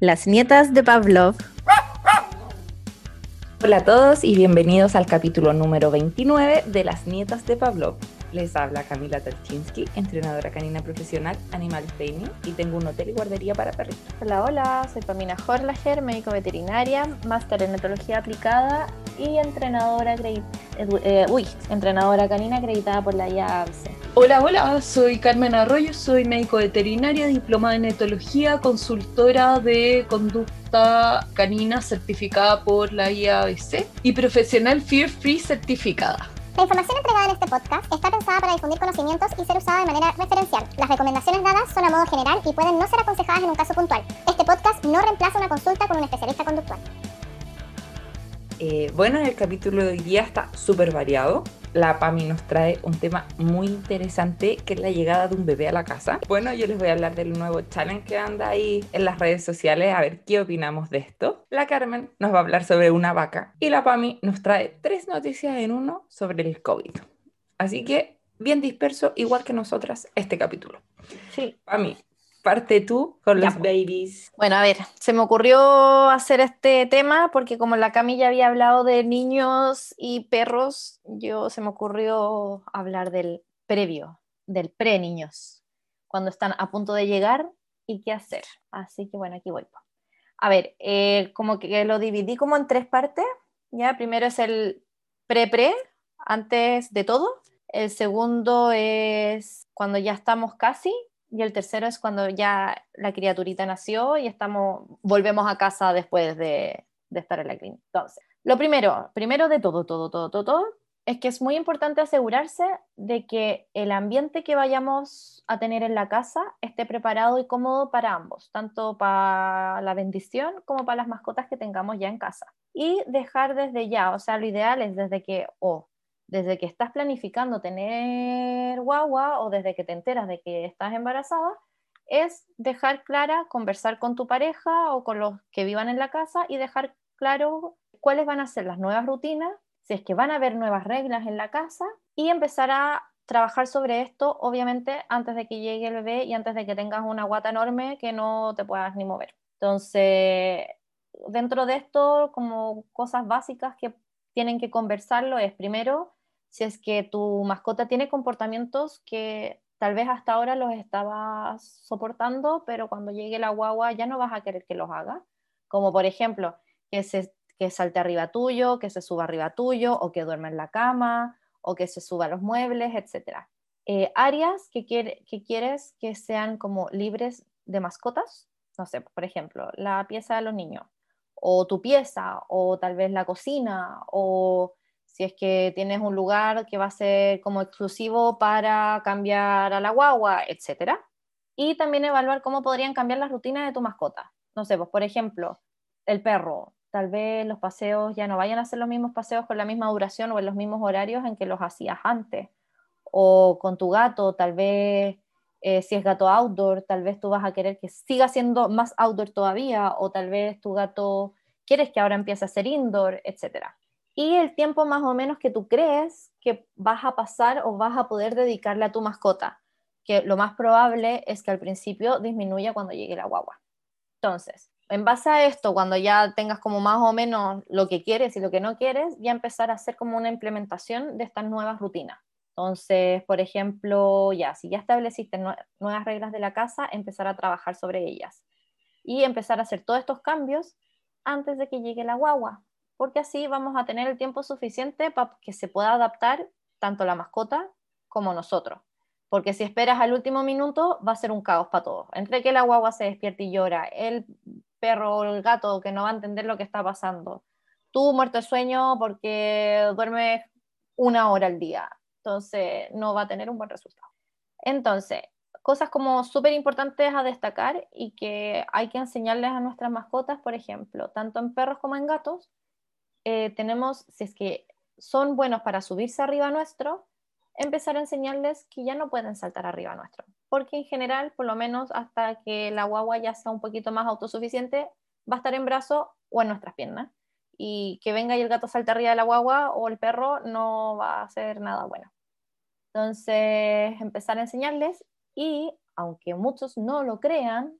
Las nietas de Pavlov. Hola a todos y bienvenidos al capítulo número 29 de Las nietas de Pavlov. Les habla Camila Tarchinsky, entrenadora canina profesional Animal Training y tengo un hotel y guardería para perritos. Hola, hola, soy Pamina Horlager, médico veterinaria, máster en etología aplicada y entrenadora, eh, uy, entrenadora canina acreditada por la IABC. Hola, hola, soy Carmen Arroyo, soy médico veterinaria, diplomada en etología, consultora de conducta canina certificada por la IABC y profesional Fear Free certificada. La información entregada en este podcast está pensada para difundir conocimientos y ser usada de manera referencial. Las recomendaciones dadas son a modo general y pueden no ser aconsejadas en un caso puntual. Este podcast no reemplaza una consulta con un especialista conductual. Eh, bueno, el capítulo de hoy día está súper variado. La PAMI nos trae un tema muy interesante que es la llegada de un bebé a la casa. Bueno, yo les voy a hablar del nuevo challenge que anda ahí en las redes sociales, a ver qué opinamos de esto. La Carmen nos va a hablar sobre una vaca y la PAMI nos trae tres noticias en uno sobre el COVID. Así que bien disperso, igual que nosotras, este capítulo. Sí. PAMI, parte tú con los babies. Bueno, a ver, se me ocurrió hacer este tema porque como la Camilla había hablado de niños y perros, yo se me ocurrió hablar del previo, del pre-niños, cuando están a punto de llegar y qué hacer. Así que bueno, aquí voy. A ver, eh, como que lo dividí como en tres partes. Ya, primero es el pre-pre, antes de todo. El segundo es cuando ya estamos casi y el tercero es cuando ya la criaturita nació y estamos, volvemos a casa después de, de estar en la clínica. Entonces, lo primero, primero de todo, todo, todo, todo, todo, es que es muy importante asegurarse de que el ambiente que vayamos a tener en la casa esté preparado y cómodo para ambos, tanto para la bendición como para las mascotas que tengamos ya en casa. Y dejar desde ya, o sea, lo ideal es desde que, o desde que estás planificando tener guagua o desde que te enteras de que estás embarazada, es dejar clara, conversar con tu pareja o con los que vivan en la casa y dejar claro cuáles van a ser las nuevas rutinas, si es que van a haber nuevas reglas en la casa y empezar a trabajar sobre esto, obviamente, antes de que llegue el bebé y antes de que tengas una guata enorme que no te puedas ni mover. Entonces, dentro de esto, como cosas básicas que tienen que conversarlo es primero si es que tu mascota tiene comportamientos que tal vez hasta ahora los estabas soportando, pero cuando llegue la guagua ya no vas a querer que los haga. Como por ejemplo, que, se, que salte arriba tuyo, que se suba arriba tuyo, o que duerma en la cama, o que se suba a los muebles, etc. Eh, áreas que, que quieres que sean como libres de mascotas, no sé, por ejemplo, la pieza de los niños, o tu pieza, o tal vez la cocina, o si es que tienes un lugar que va a ser como exclusivo para cambiar a la guagua, etc. Y también evaluar cómo podrían cambiar las rutinas de tu mascota. No sé, pues por ejemplo, el perro, tal vez los paseos ya no vayan a ser los mismos paseos con la misma duración o en los mismos horarios en que los hacías antes. O con tu gato, tal vez eh, si es gato outdoor, tal vez tú vas a querer que siga siendo más outdoor todavía, o tal vez tu gato quieres que ahora empiece a ser indoor, etcétera y el tiempo más o menos que tú crees que vas a pasar o vas a poder dedicarle a tu mascota, que lo más probable es que al principio disminuya cuando llegue la guagua. Entonces, en base a esto, cuando ya tengas como más o menos lo que quieres y lo que no quieres, ya empezar a hacer como una implementación de estas nuevas rutinas. Entonces, por ejemplo, ya, si ya estableciste nuevas reglas de la casa, empezar a trabajar sobre ellas y empezar a hacer todos estos cambios antes de que llegue la guagua, porque así vamos a tener el tiempo suficiente para que se pueda adaptar tanto la mascota como nosotros. Porque si esperas al último minuto, va a ser un caos para todos. Entre que la guagua se despierta y llora, el perro o el gato que no va a entender lo que está pasando, tú muerto de sueño porque duermes una hora al día, entonces no va a tener un buen resultado. Entonces, cosas como súper importantes a destacar y que hay que enseñarles a nuestras mascotas, por ejemplo, tanto en perros como en gatos, eh, tenemos, si es que son buenos para subirse arriba nuestro, empezar a enseñarles que ya no pueden saltar arriba nuestro. Porque en general, por lo menos hasta que la guagua ya sea un poquito más autosuficiente, va a estar en brazo o en nuestras piernas. Y que venga y el gato salte arriba de la guagua o el perro no va a ser nada bueno. Entonces, empezar a enseñarles y, aunque muchos no lo crean,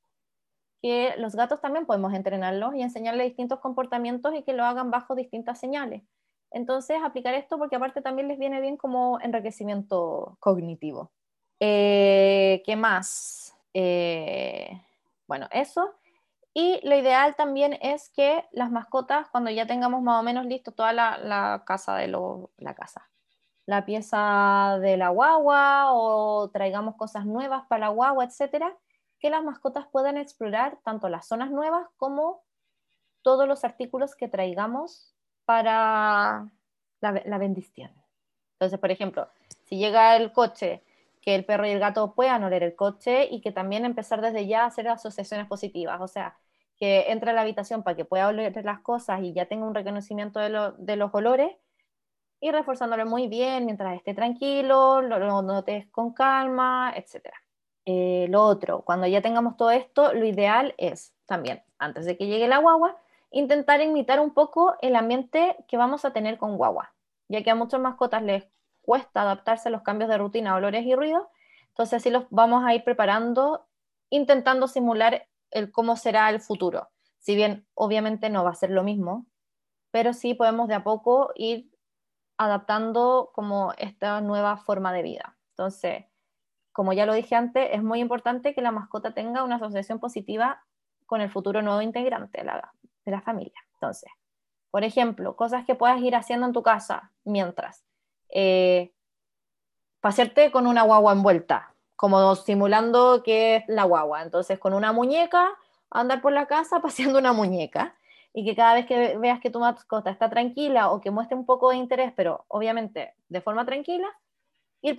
que los gatos también podemos entrenarlos y enseñarles distintos comportamientos y que lo hagan bajo distintas señales. Entonces, aplicar esto porque aparte también les viene bien como enriquecimiento cognitivo. Eh, ¿Qué más? Eh, bueno, eso. Y lo ideal también es que las mascotas, cuando ya tengamos más o menos listo toda la, casa de la casa, la pieza de la guagua o traigamos cosas nuevas para la guagua, etcétera, que las mascotas puedan explorar tanto las zonas nuevas como todos los artículos que traigamos para la, bendición. Entonces, por ejemplo, si llega el coche, que el perro y el gato puedan oler el coche y que también empezar desde ya a hacer asociaciones positivas, o sea, que entre a la habitación para que pueda oler las cosas y ya tenga un reconocimiento de, los olores y reforzándolo muy bien mientras esté tranquilo, lo, notes con calma, etc. Eh, lo otro, cuando ya tengamos todo esto, lo ideal es también, antes de que llegue la guagua, intentar imitar un poco el ambiente que vamos a tener con guagua, ya que a muchas mascotas les cuesta adaptarse a los cambios de rutina, olores y ruidos, entonces así los vamos a ir preparando, intentando simular el cómo será el futuro. Si bien obviamente no va a ser lo mismo, pero sí podemos de a poco ir adaptando como esta nueva forma de vida. Entonces, como ya lo dije antes, es muy importante que la mascota tenga una asociación positiva con el futuro nuevo integrante de la, de la familia. Entonces, por ejemplo, cosas que puedas ir haciendo en tu casa mientras. Eh, pasearte con una guagua envuelta, como simulando que es la guagua. Entonces, con una muñeca, andar por la casa paseando una muñeca y que cada vez que veas que tu mascota está tranquila o que muestre un poco de interés, pero obviamente de forma tranquila, ir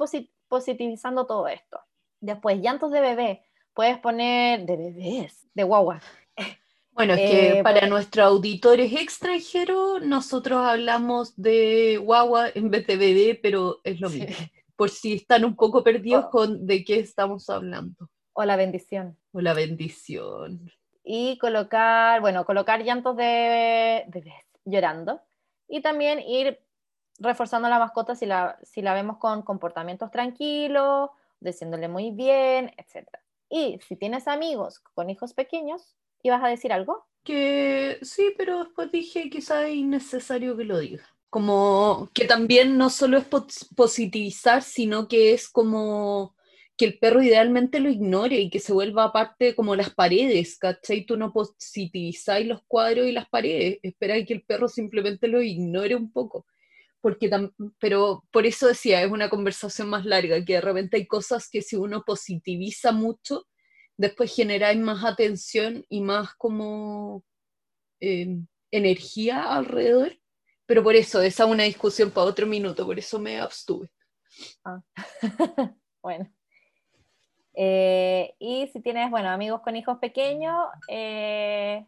positivizando todo esto. Después, llantos de bebé, puedes poner de bebés, de guagua. Bueno, es que eh, para nuestros auditores extranjeros, nosotros hablamos de guagua en vez de bebé, pero es lo mismo. Por si están un poco perdidos oh. con de qué estamos hablando. O la bendición. O la bendición y colocar, bueno, colocar llantos de bebés llorando y también ir reforzando la mascota si la, si la vemos con comportamientos tranquilos, diciéndole muy bien, etc. Y si tienes amigos con hijos pequeños, ¿ibas a decir algo? Que sí, pero después dije quizá es innecesario que lo diga. Como que también no solo es positivizar, sino que es como que el perro idealmente lo ignore y que se vuelva parte como las paredes, ¿cachai? Tú no positivizáis los cuadros y las paredes, esperáis que el perro simplemente lo ignore un poco. Porque pero por eso decía, es una conversación más larga, que de repente hay cosas que si uno positiviza mucho, después generáis más atención y más como eh, energía alrededor. Pero por eso, esa es una discusión para otro minuto, por eso me abstuve. Ah. bueno. Eh, y si tienes, bueno, amigos con hijos pequeños, eh,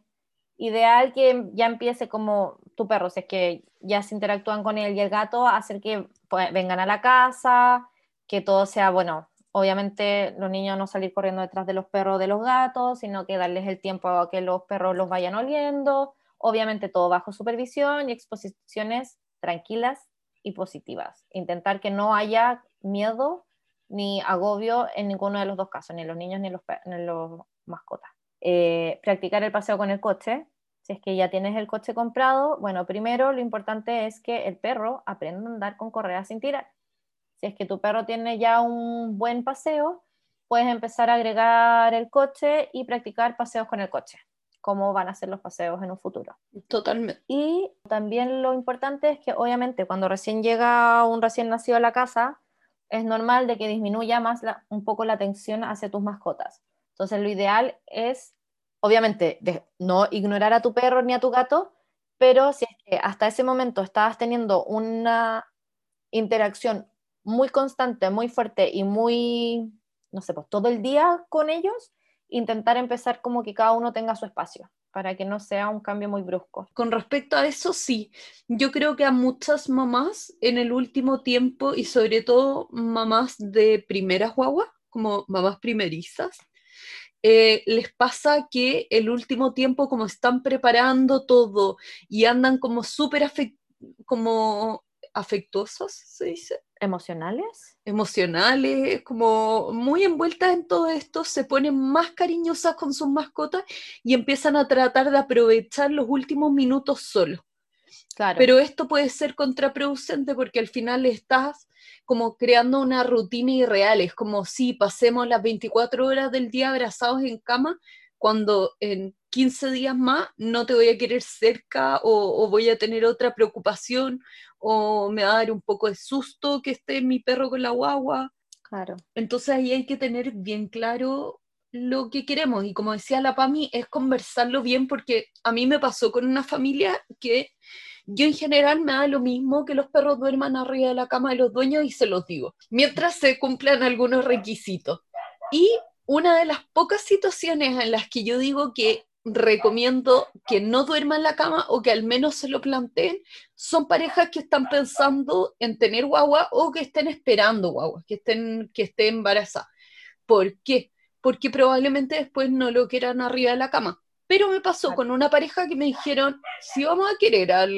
ideal que ya empiece como tu perro, si es que ya se interactúan con él y el gato, hacer que pues, vengan a la casa, que todo sea, bueno, obviamente los niños no salir corriendo detrás de los perros de los gatos, sino que darles el tiempo a que los perros los vayan oliendo, obviamente todo bajo supervisión y exposiciones tranquilas y positivas. Intentar que no haya miedo ni agobio en ninguno de los dos casos, ni en los niños ni en los, los mascotas. Eh, practicar el paseo con el coche. Si es que ya tienes el coche comprado, bueno, primero lo importante es que el perro aprenda a andar con correa sin tirar. Si es que tu perro tiene ya un buen paseo, puedes empezar a agregar el coche y practicar paseos con el coche, cómo van a ser los paseos en un futuro. Totalmente. Y también lo importante es que obviamente cuando recién llega un recién nacido a la casa, es normal de que disminuya más un poco la atención hacia tus mascotas. Entonces lo ideal es, obviamente, no ignorar a tu perro ni a tu gato, pero si es que hasta ese momento estabas teniendo una interacción muy constante, muy fuerte y muy, no sé, pues todo el día con ellos, intentar empezar como que cada uno tenga su espacio para que no sea un cambio muy brusco. Con respecto a eso, sí, yo creo que a muchas mamás en el último tiempo y sobre todo mamás de primeras guaguas, como mamás primerizas, eh, les pasa que el último tiempo como están preparando todo y andan como súper como afectuosos, se dice, ¿Emocionales? emocionales, como muy envueltas en todo esto, se ponen más cariñosas con sus mascotas y empiezan a tratar de aprovechar los últimos minutos solos. Claro. Pero esto puede ser contraproducente porque al final estás como creando una rutina irreal. Es como si pasemos las 24 horas del día abrazados en cama cuando en 15 días más no te voy a querer cerca o, o voy a tener otra preocupación o me va a dar un poco de susto que esté mi perro con la guagua. Claro. Entonces ahí hay que tener bien claro lo que queremos y como decía la Pami, es conversarlo bien porque a mí me pasó con una familia que yo en general me da lo mismo que los perros duerman arriba de la cama de los dueños y se los digo, mientras se cumplan algunos requisitos. Y una de las pocas situaciones en las que yo digo que recomiendo que no duerman en la cama o que al menos se lo planteen son parejas que están pensando en tener guagua o que estén esperando guagua, que estén, que estén embarazadas. ¿Por qué? Porque probablemente después no lo quieran arriba de la cama. Pero me pasó con una pareja que me dijeron, si vamos a querer al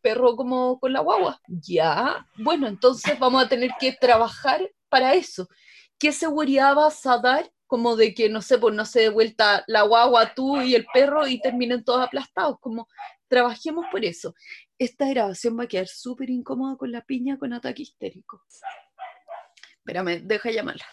perro como con la guagua, ya, bueno, entonces vamos a tener que trabajar para eso. ¿Qué seguridad vas a dar como de que, no sé, pues no se dé vuelta la guagua, tú y el perro y terminen todos aplastados? Como trabajemos por eso. Esta grabación va a quedar súper incómoda con la piña con ataque histérico. Espérame, deja llamarla.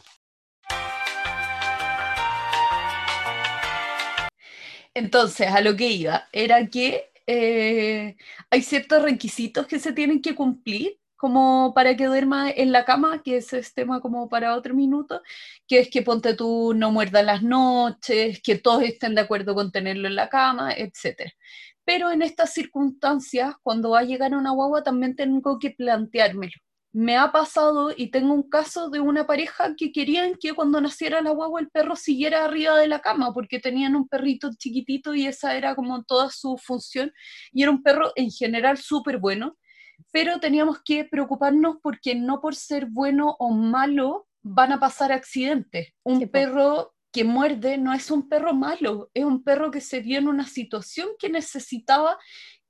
Entonces, a lo que iba, era que eh, hay ciertos requisitos que se tienen que cumplir como para que duerma en la cama, que ese es tema como para otro minuto, que es que ponte tú no muerda las noches, que todos estén de acuerdo con tenerlo en la cama, etc. Pero en estas circunstancias, cuando va a llegar una guagua, también tengo que planteármelo. Me ha pasado y tengo un caso de una pareja que querían que cuando naciera la guagua el perro siguiera arriba de la cama porque tenían un perrito chiquitito y esa era como toda su función y era un perro en general súper bueno, pero teníamos que preocuparnos porque no por ser bueno o malo van a pasar accidentes. Un Sí, perro que muerde no es un perro malo, es un perro que se vio en una situación que necesitaba,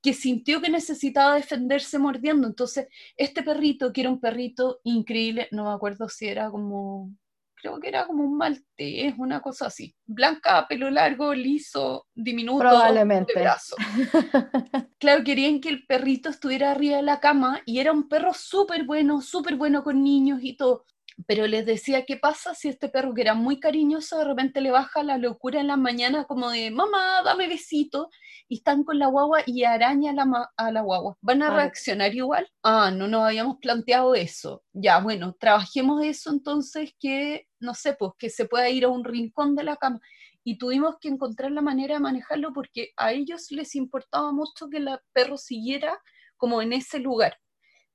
que sintió que necesitaba defenderse mordiendo. Entonces, este perrito, que era un perrito increíble, no me acuerdo si era como, creo que era como un maltés, una cosa así, blanca, pelo largo, liso, diminuto, Probablemente. de brazo. Claro, querían que el perrito estuviera arriba de la cama y era un perro súper bueno, súper bueno con niños y todo. Pero les decía, ¿qué pasa si este perro que era muy cariñoso de repente le baja la locura en la mañana como de, mamá, dame besito? Y están con la guagua y araña a la, a la guagua. ¿Van a reaccionar igual? Ah, no nos habíamos planteado eso. Ya, bueno, trabajemos eso entonces que, no sé, pues que se pueda ir a un rincón de la cama y tuvimos que encontrar la manera de manejarlo porque a ellos les importaba mucho que el perro siguiera como en ese lugar.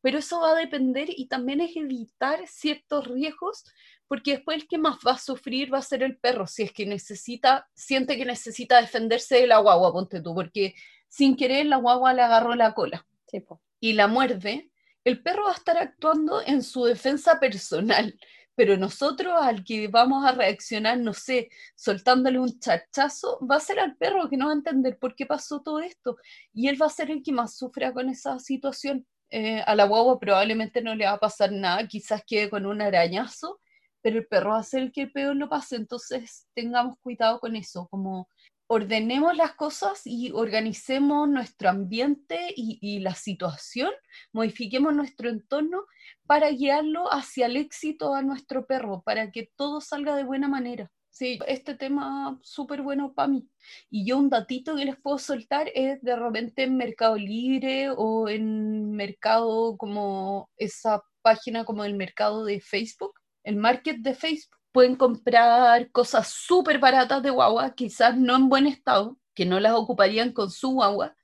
Pero eso va a depender y también es evitar ciertos riesgos porque después el que más va a sufrir va a ser el perro si es que necesita, siente que necesita defenderse de la guagua, ponte tú, porque sin querer la guagua le agarró la cola Sí, y la muerde, el perro va a estar actuando en su defensa personal, pero nosotros al que vamos a reaccionar, no sé, soltándole un chachazo, va a ser al perro que no va a entender por qué pasó todo esto y él va a ser el que más sufra con esa situación. Eh, a la guagua probablemente no le va a pasar nada, quizás quede con un arañazo, pero el perro va a el que peor lo pase, entonces tengamos cuidado con eso, como ordenemos las cosas y organicemos nuestro ambiente y la situación, modifiquemos nuestro entorno para guiarlo hacia el éxito a nuestro perro, para que todo salga de buena manera. Sí, este tema súper bueno para mí. Y yo un datito que les puedo soltar es de repente en Mercado Libre o en Mercado como esa página como el mercado de Facebook, el market de Facebook. Pueden comprar cosas súper baratas de guagua, quizás no en buen estado, que no las ocuparían con su guagua,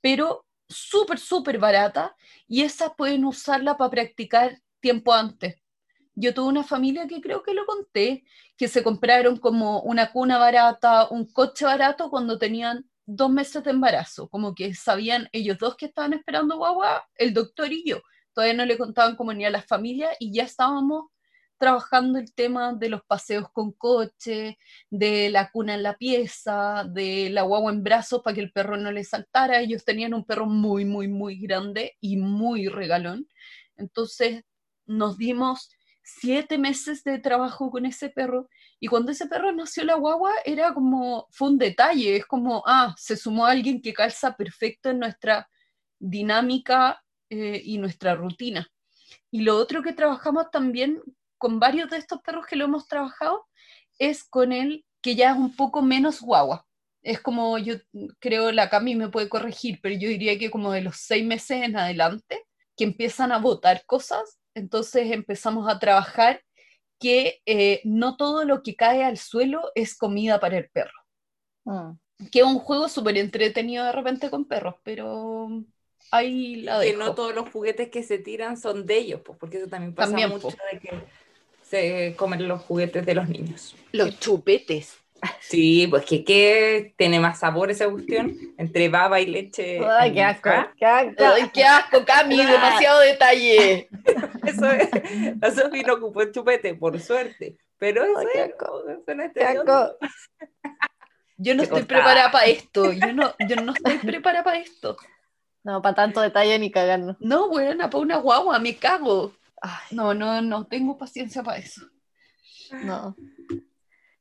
pero súper, súper barata y esas pueden usarla para practicar tiempo antes. Yo tuve una familia que creo que lo conté, que se compraron como una cuna barata, un coche barato cuando tenían dos meses de embarazo, como que sabían ellos dos que estaban esperando guagua, el doctor y yo. Todavía no le contaban como ni a la familia y ya estábamos trabajando el tema de los paseos con coche, de la cuna en la pieza, de la guagua en brazos para que el perro no le saltara. Ellos tenían un perro muy, muy, muy grande y muy regalón. Entonces nos dimos siete meses de trabajo con ese perro y cuando ese perro nació la guagua era como, fue un detalle, es como, ah, se sumó alguien que calza perfecto en nuestra dinámica eh, y nuestra rutina. Y lo otro que trabajamos también con varios de estos perros que lo hemos trabajado es con el que ya es un poco menos guagua. Es como yo creo, la Cami me puede corregir, pero yo diría que como de los seis meses en adelante, que empiezan a botar cosas, entonces empezamos a trabajar que eh, no todo lo que cae al suelo es comida para el perro. Mm. Que es un juego súper entretenido de repente con perros, pero ahí la que dejo. no todos los juguetes que se tiran son de ellos, pues, porque eso también pasa También, mucho po. de que se comen los juguetes de los niños. Los chupetes. Sí, pues que ¿qué tiene más sabor esa cuestión entre baba y leche. Ay, qué asco. ¿Ah? Qué asco. Ay, qué asco, Cami, demasiado detalle. Eso es. La Sofi no ocupó el chupete, por suerte. Pero eso Ay, qué es, asco. Qué asco. Yo no estoy preparada para esto. Yo no, yo no estoy preparada para esto. No, para tanto detalle ni cagarnos. No, buena, para una guagua, me cago. Ay, No, no, no tengo paciencia para eso. no.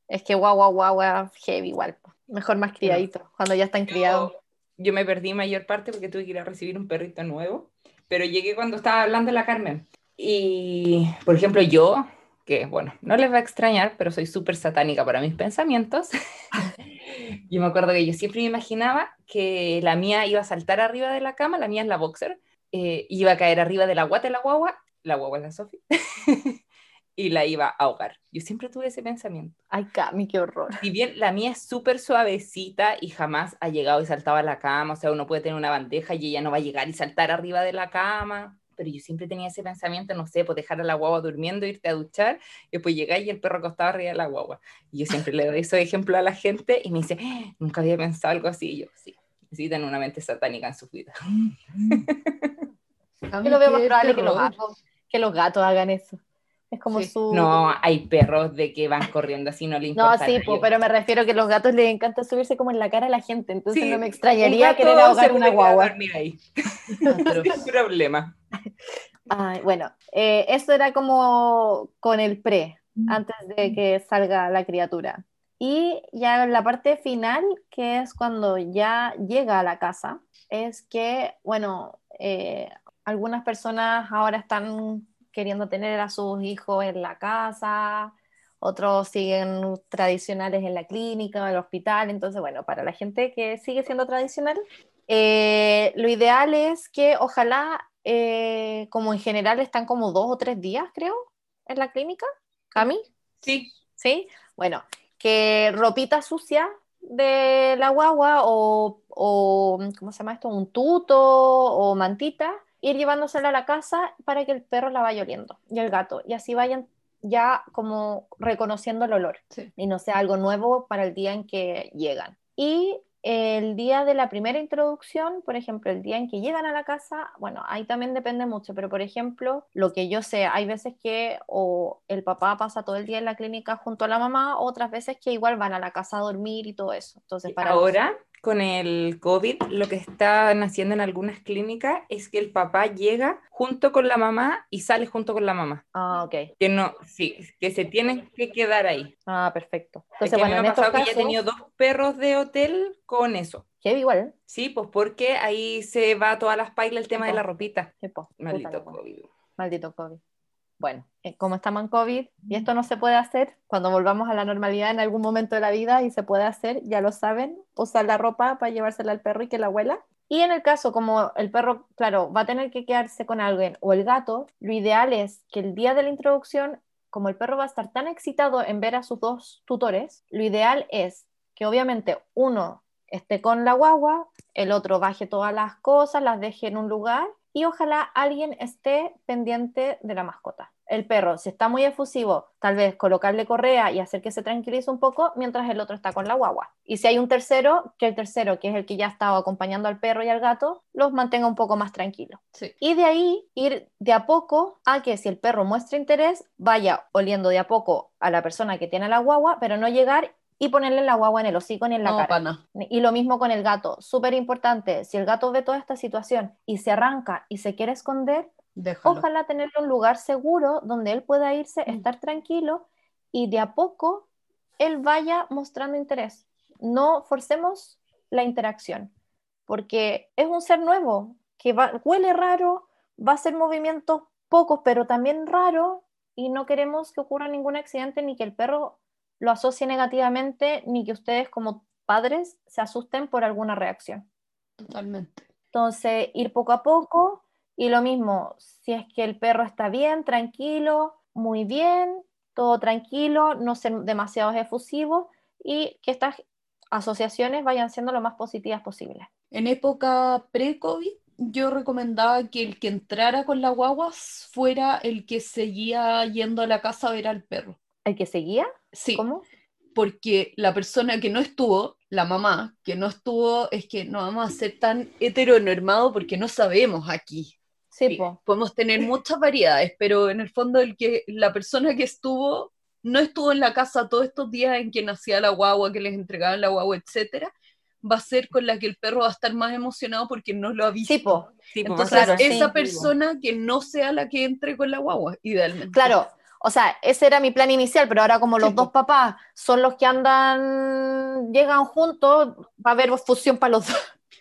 Es que guau, guau, guau, heavy igual. Mejor más criadito, cuando ya están criados. Yo, yo me perdí mayor parte porque tuve que ir a recibir un perrito nuevo, pero llegué cuando estaba hablando la Carmen. Y, por ejemplo, yo, que bueno, no les va a extrañar, pero soy súper satánica para mis pensamientos. yo me acuerdo que yo siempre me imaginaba que la mía iba a saltar arriba de la cama, la mía es la boxer, eh, iba a caer arriba de la guata de la guagua, la guagua es la Sofi, y la iba a ahogar. Yo siempre tuve ese pensamiento. Ay, Cami, qué horror. Si bien la mía es súper suavecita y jamás ha llegado y saltado a la cama, o sea, uno puede tener una bandeja y ella no va a llegar y saltar arriba de la cama, pero yo siempre tenía ese pensamiento, no sé, pues dejar a la guagua durmiendo, irte a duchar, y después llegar y el perro acostado arriba de la guagua. Y yo siempre le doy esos ejemplos a la gente y me dice, "Ah, nunca había pensado algo así, y yo, sí, necesitan una mente satánica en su vida. Yo lo veo más probable que los gatos, que los gatos hagan eso. Es como Sí. su... No, hay perros de que van corriendo así, no le No, importa. sí, nada. po, pero me refiero que los gatos les encanta subirse como en la cara a la gente, entonces Sí, no me extrañaría querer se ahogar una a guagua. ahí, Atroz. sin problema. Ay, bueno, eh, eso era como con el pre, antes de que salga la criatura. Y ya en la parte final, que es cuando ya llega a la casa, es que, bueno, eh, algunas personas ahora están queriendo tener a sus hijos en la casa, otros siguen tradicionales en la clínica en el hospital, entonces, bueno, para la gente que sigue siendo tradicional, eh, lo ideal es que ojalá, eh, como en general están como dos o tres días, creo, en la clínica, Cami, Sí, ¿sí? Bueno, que ropita sucia de la guagua o, o, ¿cómo se llama esto? Un tuto o mantita, ir llevándosela a la casa para que el perro la vaya oliendo y el gato, y así vayan ya como reconociendo el olor Sí. y no sea algo nuevo para el día en que llegan. Y el día de la primera introducción, por ejemplo, el día en que llegan a la casa, bueno, ahí también depende mucho, pero por ejemplo, lo que yo sé, hay veces que o el papá pasa todo el día en la clínica junto a la mamá, otras veces que igual van a la casa a dormir y todo eso. Entonces, para los- Ahora, con el COVID, lo que están haciendo en algunas clínicas es que el papá llega junto con la mamá y sale junto con la mamá. Ah, ok. Que no, sí, que se tienen que quedar ahí. Ah, perfecto. Es Entonces, que a mí bueno, me ha pasado que ya he tenido dos perros de hotel con eso. igual. Sí, pues porque ahí se va todas las pailas el tema de Ujú. la ropita. Sí, po, puta Maldito. COVID. Maldito COVID. Bueno, eh, como estamos en COVID y esto no se puede hacer, cuando volvamos a la normalidad en algún momento de la vida y se puede hacer, ya lo saben, usar la ropa para llevársela al perro y que la huela. Y en el caso, como el perro, claro, va a tener que quedarse con alguien o el gato, lo ideal es que el día de la introducción, como el perro va a estar tan excitado en ver a sus dos tutores, lo ideal es que obviamente uno esté con la guagua, el otro baje todas las cosas, las deje en un lugar y ojalá alguien esté pendiente de la mascota. El perro, si está muy efusivo, tal vez colocarle correa y hacer que se tranquilice un poco mientras el otro está con la guagua. Y si hay un tercero, que el tercero, que es el que ya estaba acompañando al perro y al gato, los mantenga un poco más tranquilos. Sí. Y de ahí ir de a poco a que si el perro muestra interés, vaya oliendo de a poco a la persona que tiene la guagua, pero no llegar y ponerle la guagua en el hocico ni en la No, cara. pana. Y lo mismo con el gato, súper importante, si el gato ve toda esta situación y se arranca y se quiere esconder, Déjalo. Ojalá tenerle un lugar seguro donde él pueda irse, Mm. estar tranquilo y de a poco él vaya mostrando interés. No forcemos la interacción, porque es un ser nuevo que va- huele raro, va a hacer movimientos pocos, pero también raros, y no queremos que ocurra ningún accidente ni que el perro lo asocie negativamente, ni que ustedes como padres se asusten por alguna reacción. Totalmente. Entonces, ir poco a poco y lo mismo, si es que el perro está bien, tranquilo, muy bien, todo tranquilo, no ser demasiado efusivo y que estas asociaciones vayan siendo lo más positivas posible. En época pre-COVID, yo recomendaba que el que entrara con la guagua fuera el que seguía yendo a la casa a ver al perro. ¿El que seguía? Sí, ¿Cómo? porque la persona que no estuvo, la mamá que no estuvo, es que no vamos a ser tan heteronormados porque no sabemos aquí. Sí, Sí, po. podemos tener muchas variedades, pero en el fondo el que, la persona que estuvo no estuvo en la casa todos estos días en que nacía la guagua, que les entregaban la guagua, etcétera, va a ser con la que el perro va a estar más emocionado porque no lo ha visto. Sí, po. Sí, Entonces, Claro, sí. esa persona que no sea la que entre con la guagua, idealmente. Claro, o sea, ese era mi plan inicial, pero ahora como los Sí, dos papás son los que andan, llegan juntos, va a haber fusión para los dos.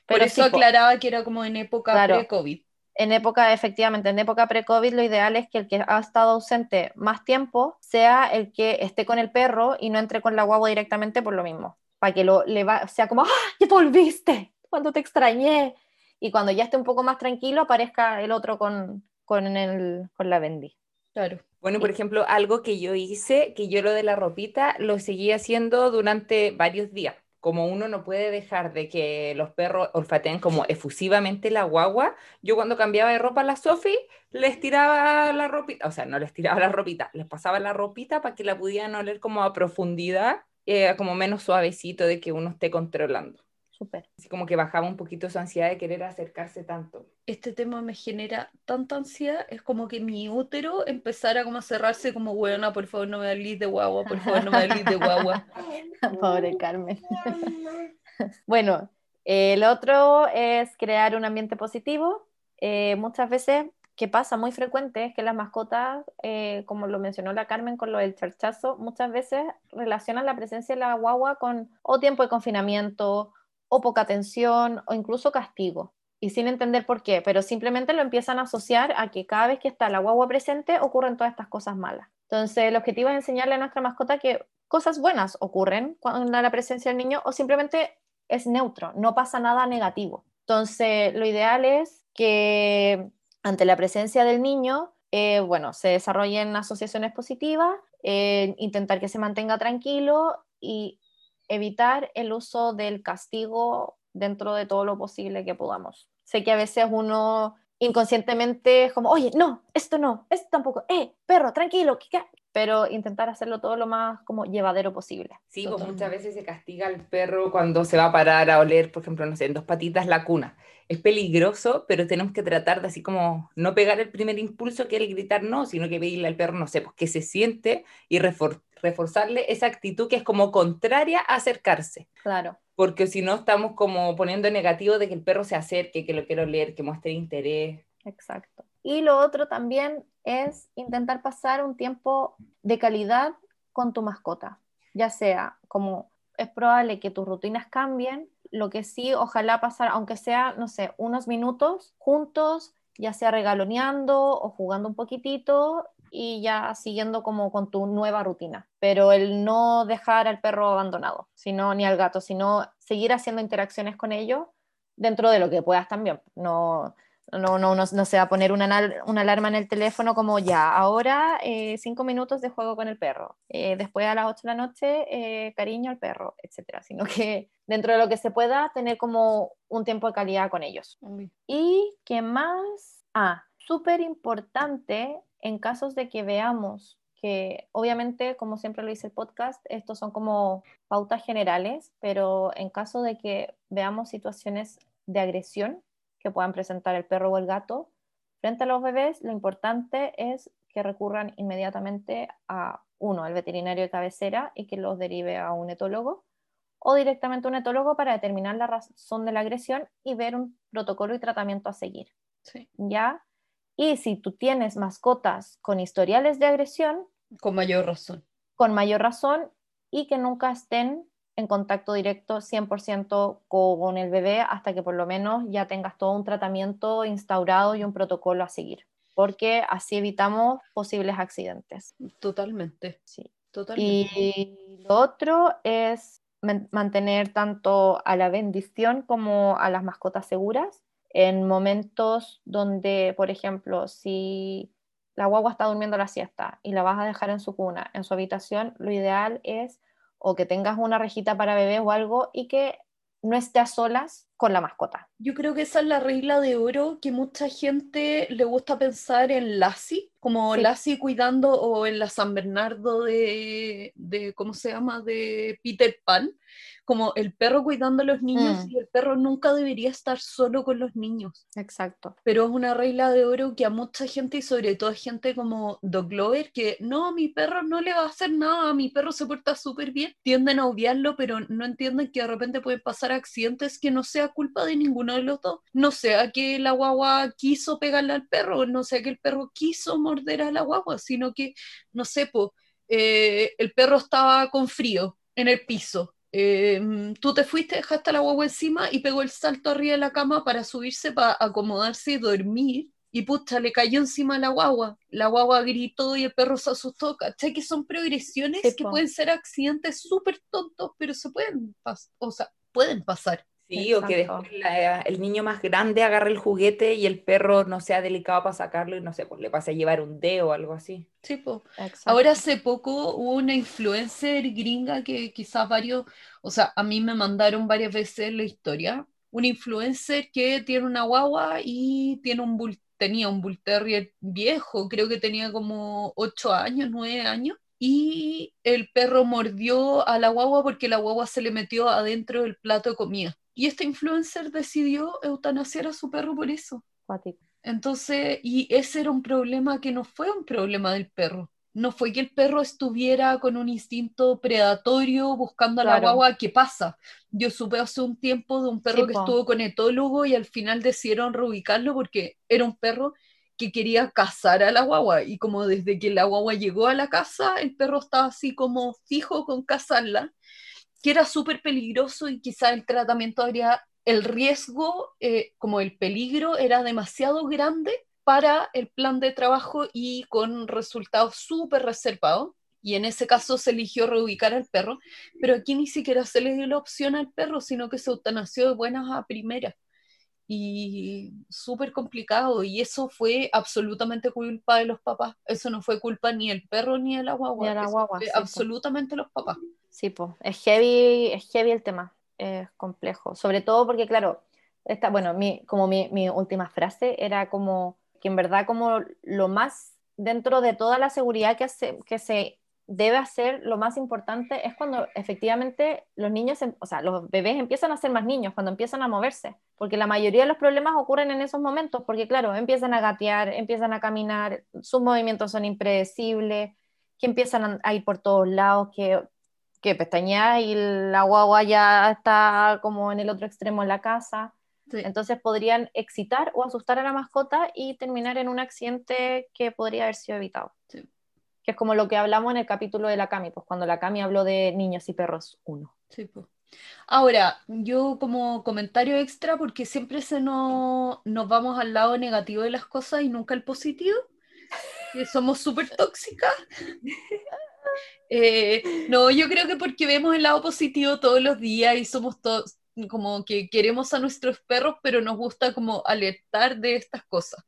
Por Pero eso sí, po. aclaraba que era como en época Claro. pre-COVID. en época, efectivamente, en época pre-COVID, lo ideal es que el que ha estado ausente más tiempo sea el que esté con el perro y no entre con la guagua directamente por lo mismo. Para que lo, le va, sea como, ¡ah, ya volviste! Cuando te extrañé. Y cuando ya esté un poco más tranquilo, aparezca el otro con, con, el, con la Bendy. Claro. Bueno, por ejemplo, algo que yo hice, que yo lo de la ropita lo seguí haciendo durante varios días. Como uno no puede dejar de que los perros olfateen como efusivamente la guagua, yo cuando cambiaba de ropa a la Sofi, les tiraba la ropita, o sea, no les tiraba la ropita, les pasaba la ropita para que la pudieran oler como a profundidad, eh, como menos suavecito de que uno esté controlando. Súper. Así como que bajaba un poquito su ansiedad de querer acercarse tanto. Este tema me genera tanta ansiedad, es como que mi útero empezara como a cerrarse como, buena, por favor no me hables de guagua, por favor no me hables de guagua. Pobre Carmen. bueno, el otro es crear un ambiente positivo. Eh, muchas veces, que pasa muy frecuente, es que las mascotas, eh, como lo mencionó la Carmen con lo del charchazo, muchas veces relacionan la presencia de la guagua con o tiempo de confinamiento, o poca atención, o incluso castigo. Y sin entender por qué, pero simplemente lo empiezan a asociar a que cada vez que está la guagua presente ocurren todas estas cosas malas. Entonces, el objetivo es enseñarle a nuestra mascota que cosas buenas ocurren cuando la presencia del niño o simplemente es neutro, no pasa nada negativo. Entonces, lo ideal es que ante la presencia del niño, eh, bueno, se desarrollen asociaciones positivas, eh, intentar que se mantenga tranquilo y evitar el uso del castigo dentro de todo lo posible que podamos. Sé que a veces uno inconscientemente es como, oye, no, esto no, esto tampoco, eh, perro, tranquilo, ¿qué, pero intentar hacerlo todo lo más como llevadero posible. Sí, pues muchas veces se castiga al perro cuando se va a parar a oler, por ejemplo, no sé, en dos patitas la cuna. Es peligroso, pero tenemos que tratar de así como no pegar el primer impulso que es el gritar no, sino que pedirle al perro, no sé, pues que se siente y refor- reforzarle esa actitud que es como contraria a acercarse. Claro. Porque si no estamos como poniendo negativo de que el perro se acerque, que lo quiero oler, que muestre interés. Exacto. Y lo otro también es intentar pasar un tiempo de calidad con tu mascota, ya sea como es probable que tus rutinas cambien, lo que sí, ojalá pasar, aunque sea, no sé, unos minutos juntos, ya sea regaloneando o jugando un poquitito y ya siguiendo como con tu nueva rutina. Pero el no dejar al perro abandonado, sino ni al gato, sino seguir haciendo interacciones con ellos dentro de lo que puedas también. No, no, no, no, no se va a poner una, una alarma en el teléfono como ya, ahora eh, cinco minutos de juego con el perro, eh, después a las 8 de la noche eh, cariño al perro, etcétera, sino que dentro de lo que se pueda tener como un tiempo de calidad con ellos. Y qué más, ah, súper importante en casos de que veamos que obviamente, como siempre lo dice el podcast, estos son como pautas generales, pero en caso de que veamos situaciones de agresión que puedan presentar el perro o el gato, frente a los bebés, lo importante es que recurran inmediatamente a uno, al veterinario de cabecera, y que los derive a un etólogo, o directamente a un etólogo para determinar la razón de la agresión y ver un protocolo y tratamiento a seguir. Sí. ¿ya? Y si tú tienes mascotas con historiales de agresión, Con mayor razón. con mayor razón, y que nunca estén en contacto directo 100% con el bebé hasta que por lo menos ya tengas todo un tratamiento instaurado y un protocolo a seguir, porque así evitamos posibles accidentes. Totalmente. Sí. Totalmente. Y lo otro es man- mantener tanto a la bendición como a las mascotas seguras en momentos donde, por ejemplo, si la guagua está durmiendo la siesta y la vas a dejar en su cuna, en su habitación, lo ideal es o que tengas una rejita para bebés o algo y que no esté a solas con la mascota. Yo creo que esa es la regla de oro que mucha gente le gusta pensar en Lassie, como Sí. Lassie cuidando o en la San Bernardo de, de, ¿cómo se llama? De Peter Pan, como el perro cuidando a los niños Mm. y el perro nunca debería estar solo con los niños. Exacto. Pero es una regla de oro que a mucha gente y sobre todo a gente como Doc Glover, que no, mi perro no le va a hacer nada, mi perro se porta súper bien, tienden a obviarlo, pero no entienden que de repente pueden pasar accidentes que no sea culpa de ninguno de los dos. No sea que la guagua quiso pegarle al perro, no sea que el perro quiso morder a la guagua, sino que, no sé, eh, el perro estaba con frío en el piso. Eh, tú te fuiste, dejaste a la guagua encima y pegó el salto arriba de la cama para subirse, para acomodarse y dormir. Y pucha, le cayó encima a la guagua. La guagua gritó y el perro se asustó. ¿Cachai? Que son progresiones que pueden ser accidentes súper tontos, pero se pueden pasar. O sea, pueden pasar. Sí, o que después la- el niño más grande agarre el juguete y el perro no sea delicado para sacarlo y no sé, pues le pase a llevar un dedo o algo así. Sí, exacto. Ahora hace poco hubo una influencer gringa que quizás varios, o sea, a mí me mandaron varias veces la historia. Una influencer que tiene una guagua y tiene un bull, tenía un bull terrier viejo, creo que tenía como 8 años, 9 años. Y el perro mordió a la guagua porque la guagua se le metió adentro del plato de comida. Y esta influencer decidió eutanasiar a su perro por eso. Entonces, y ese era un problema que no fue un problema del perro. No fue que el perro estuviera con un instinto predatorio buscando a la Claro. guagua. ¿Qué pasa? Yo supe hace un tiempo de un perro Sí, que po. estuvo con etólogo y al final decidieron reubicarlo porque era un perro que quería cazar a la guagua. Y como desde que la guagua llegó a la casa, el perro estaba así como fijo con cazarla, que era súper peligroso y quizá el tratamiento habría, el riesgo, eh, como el peligro, era demasiado grande para el plan de trabajo y con resultados súper reservados. Y en ese caso se eligió reubicar al perro, pero aquí ni siquiera se le dio la opción al perro, sino que se eutanasió de buenas a primeras. Y súper complicado, y eso fue absolutamente culpa de los papás. Eso no fue culpa ni del perro ni de la guagua. Ni la guagua, sí, absolutamente los papás. Sí, pues, es heavy, es heavy el tema, es complejo. Sobre todo porque, claro, esta, bueno, mi, como mi, mi última frase era como que en verdad como lo más, dentro de toda la seguridad que se, que se debe hacer, lo más importante es cuando efectivamente los niños, o sea, los bebés empiezan a ser más niños, cuando empiezan a moverse, porque la mayoría de los problemas ocurren en esos momentos, porque claro, empiezan a gatear, empiezan a caminar, sus movimientos son impredecibles, que empiezan a ir por todos lados, que que pestañea y la guagua ya está como en el otro extremo de la casa. Sí. Entonces podrían excitar o asustar a la mascota y terminar en un accidente que podría haber sido evitado. Sí. Que es como lo que hablamos en el capítulo de la Cami, pues cuando la Cami habló de niños y perros 1. Sí, po. Ahora, yo como comentario extra, porque siempre se nos, nos vamos al lado negativo de las cosas y nunca al positivo, que somos súper tóxicas. Eh, no, yo creo que porque vemos el lado positivo todos los días y somos todos como que queremos a nuestros perros, pero nos gusta como alertar de estas cosas.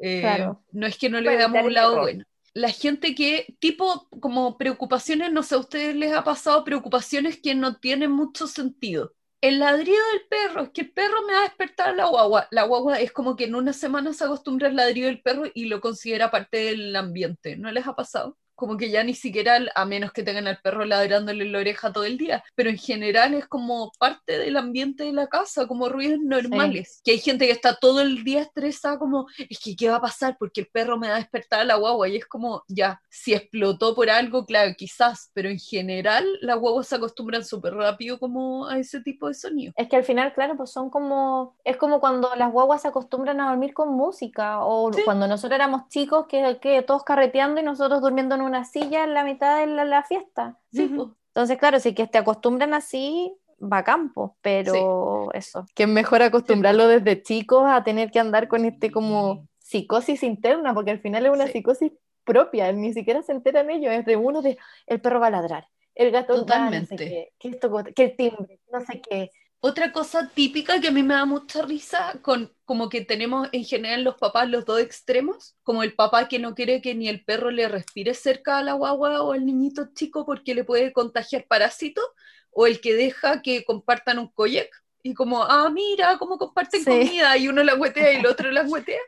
Eh, Claro. No es que no le veamos evitar un lado bueno. La gente que, tipo, como preocupaciones, no sé, a ustedes les ha pasado preocupaciones que no tienen mucho sentido. El ladrido del perro, es que el perro me va a despertar a la guagua. La guagua es como que en una semana se acostumbra al ladrido del perro y lo considera parte del ambiente. ¿No les ha pasado? Como que ya ni siquiera, a menos que tengan al perro ladrándole la oreja todo el día, pero en general es como parte del ambiente de la casa, como ruidos normales. Que hay gente que está todo el día estresada, como, es que, ¿qué va a pasar? Porque el perro me va a despertar a la guagua, y es como, ya, si explotó por algo, claro, quizás, pero en general las guaguas se acostumbran súper rápido como a ese tipo de sonido. Es que al final, claro, pues son como, es como cuando las guaguas se acostumbran a dormir con música, o cuando nosotros éramos chicos, que, que todos carreteando y nosotros durmiendo en una silla en la mitad de la, fiesta. Sí, pues. Entonces, claro, si que te acostumbran así, va campo, pero eso, que es mejor acostumbrarlo desde chicos a tener que andar con este como psicosis interna, porque al final es una psicosis propia, ni siquiera se enteran ellos, es de uno de el perro va a ladrar, el gato Totalmente. no sé qué, que, esto, que el timbre, no sé qué, otra cosa típica que a mí me da mucha risa, con, como que tenemos en general los papás los dos extremos, como el papá que no quiere que ni el perro le respire cerca a la guagua o al niñito chico porque le puede contagiar parásitos, o el que deja que compartan un koyek y como, ah, mira cómo comparten comida y uno la huetea y el otro la huetea.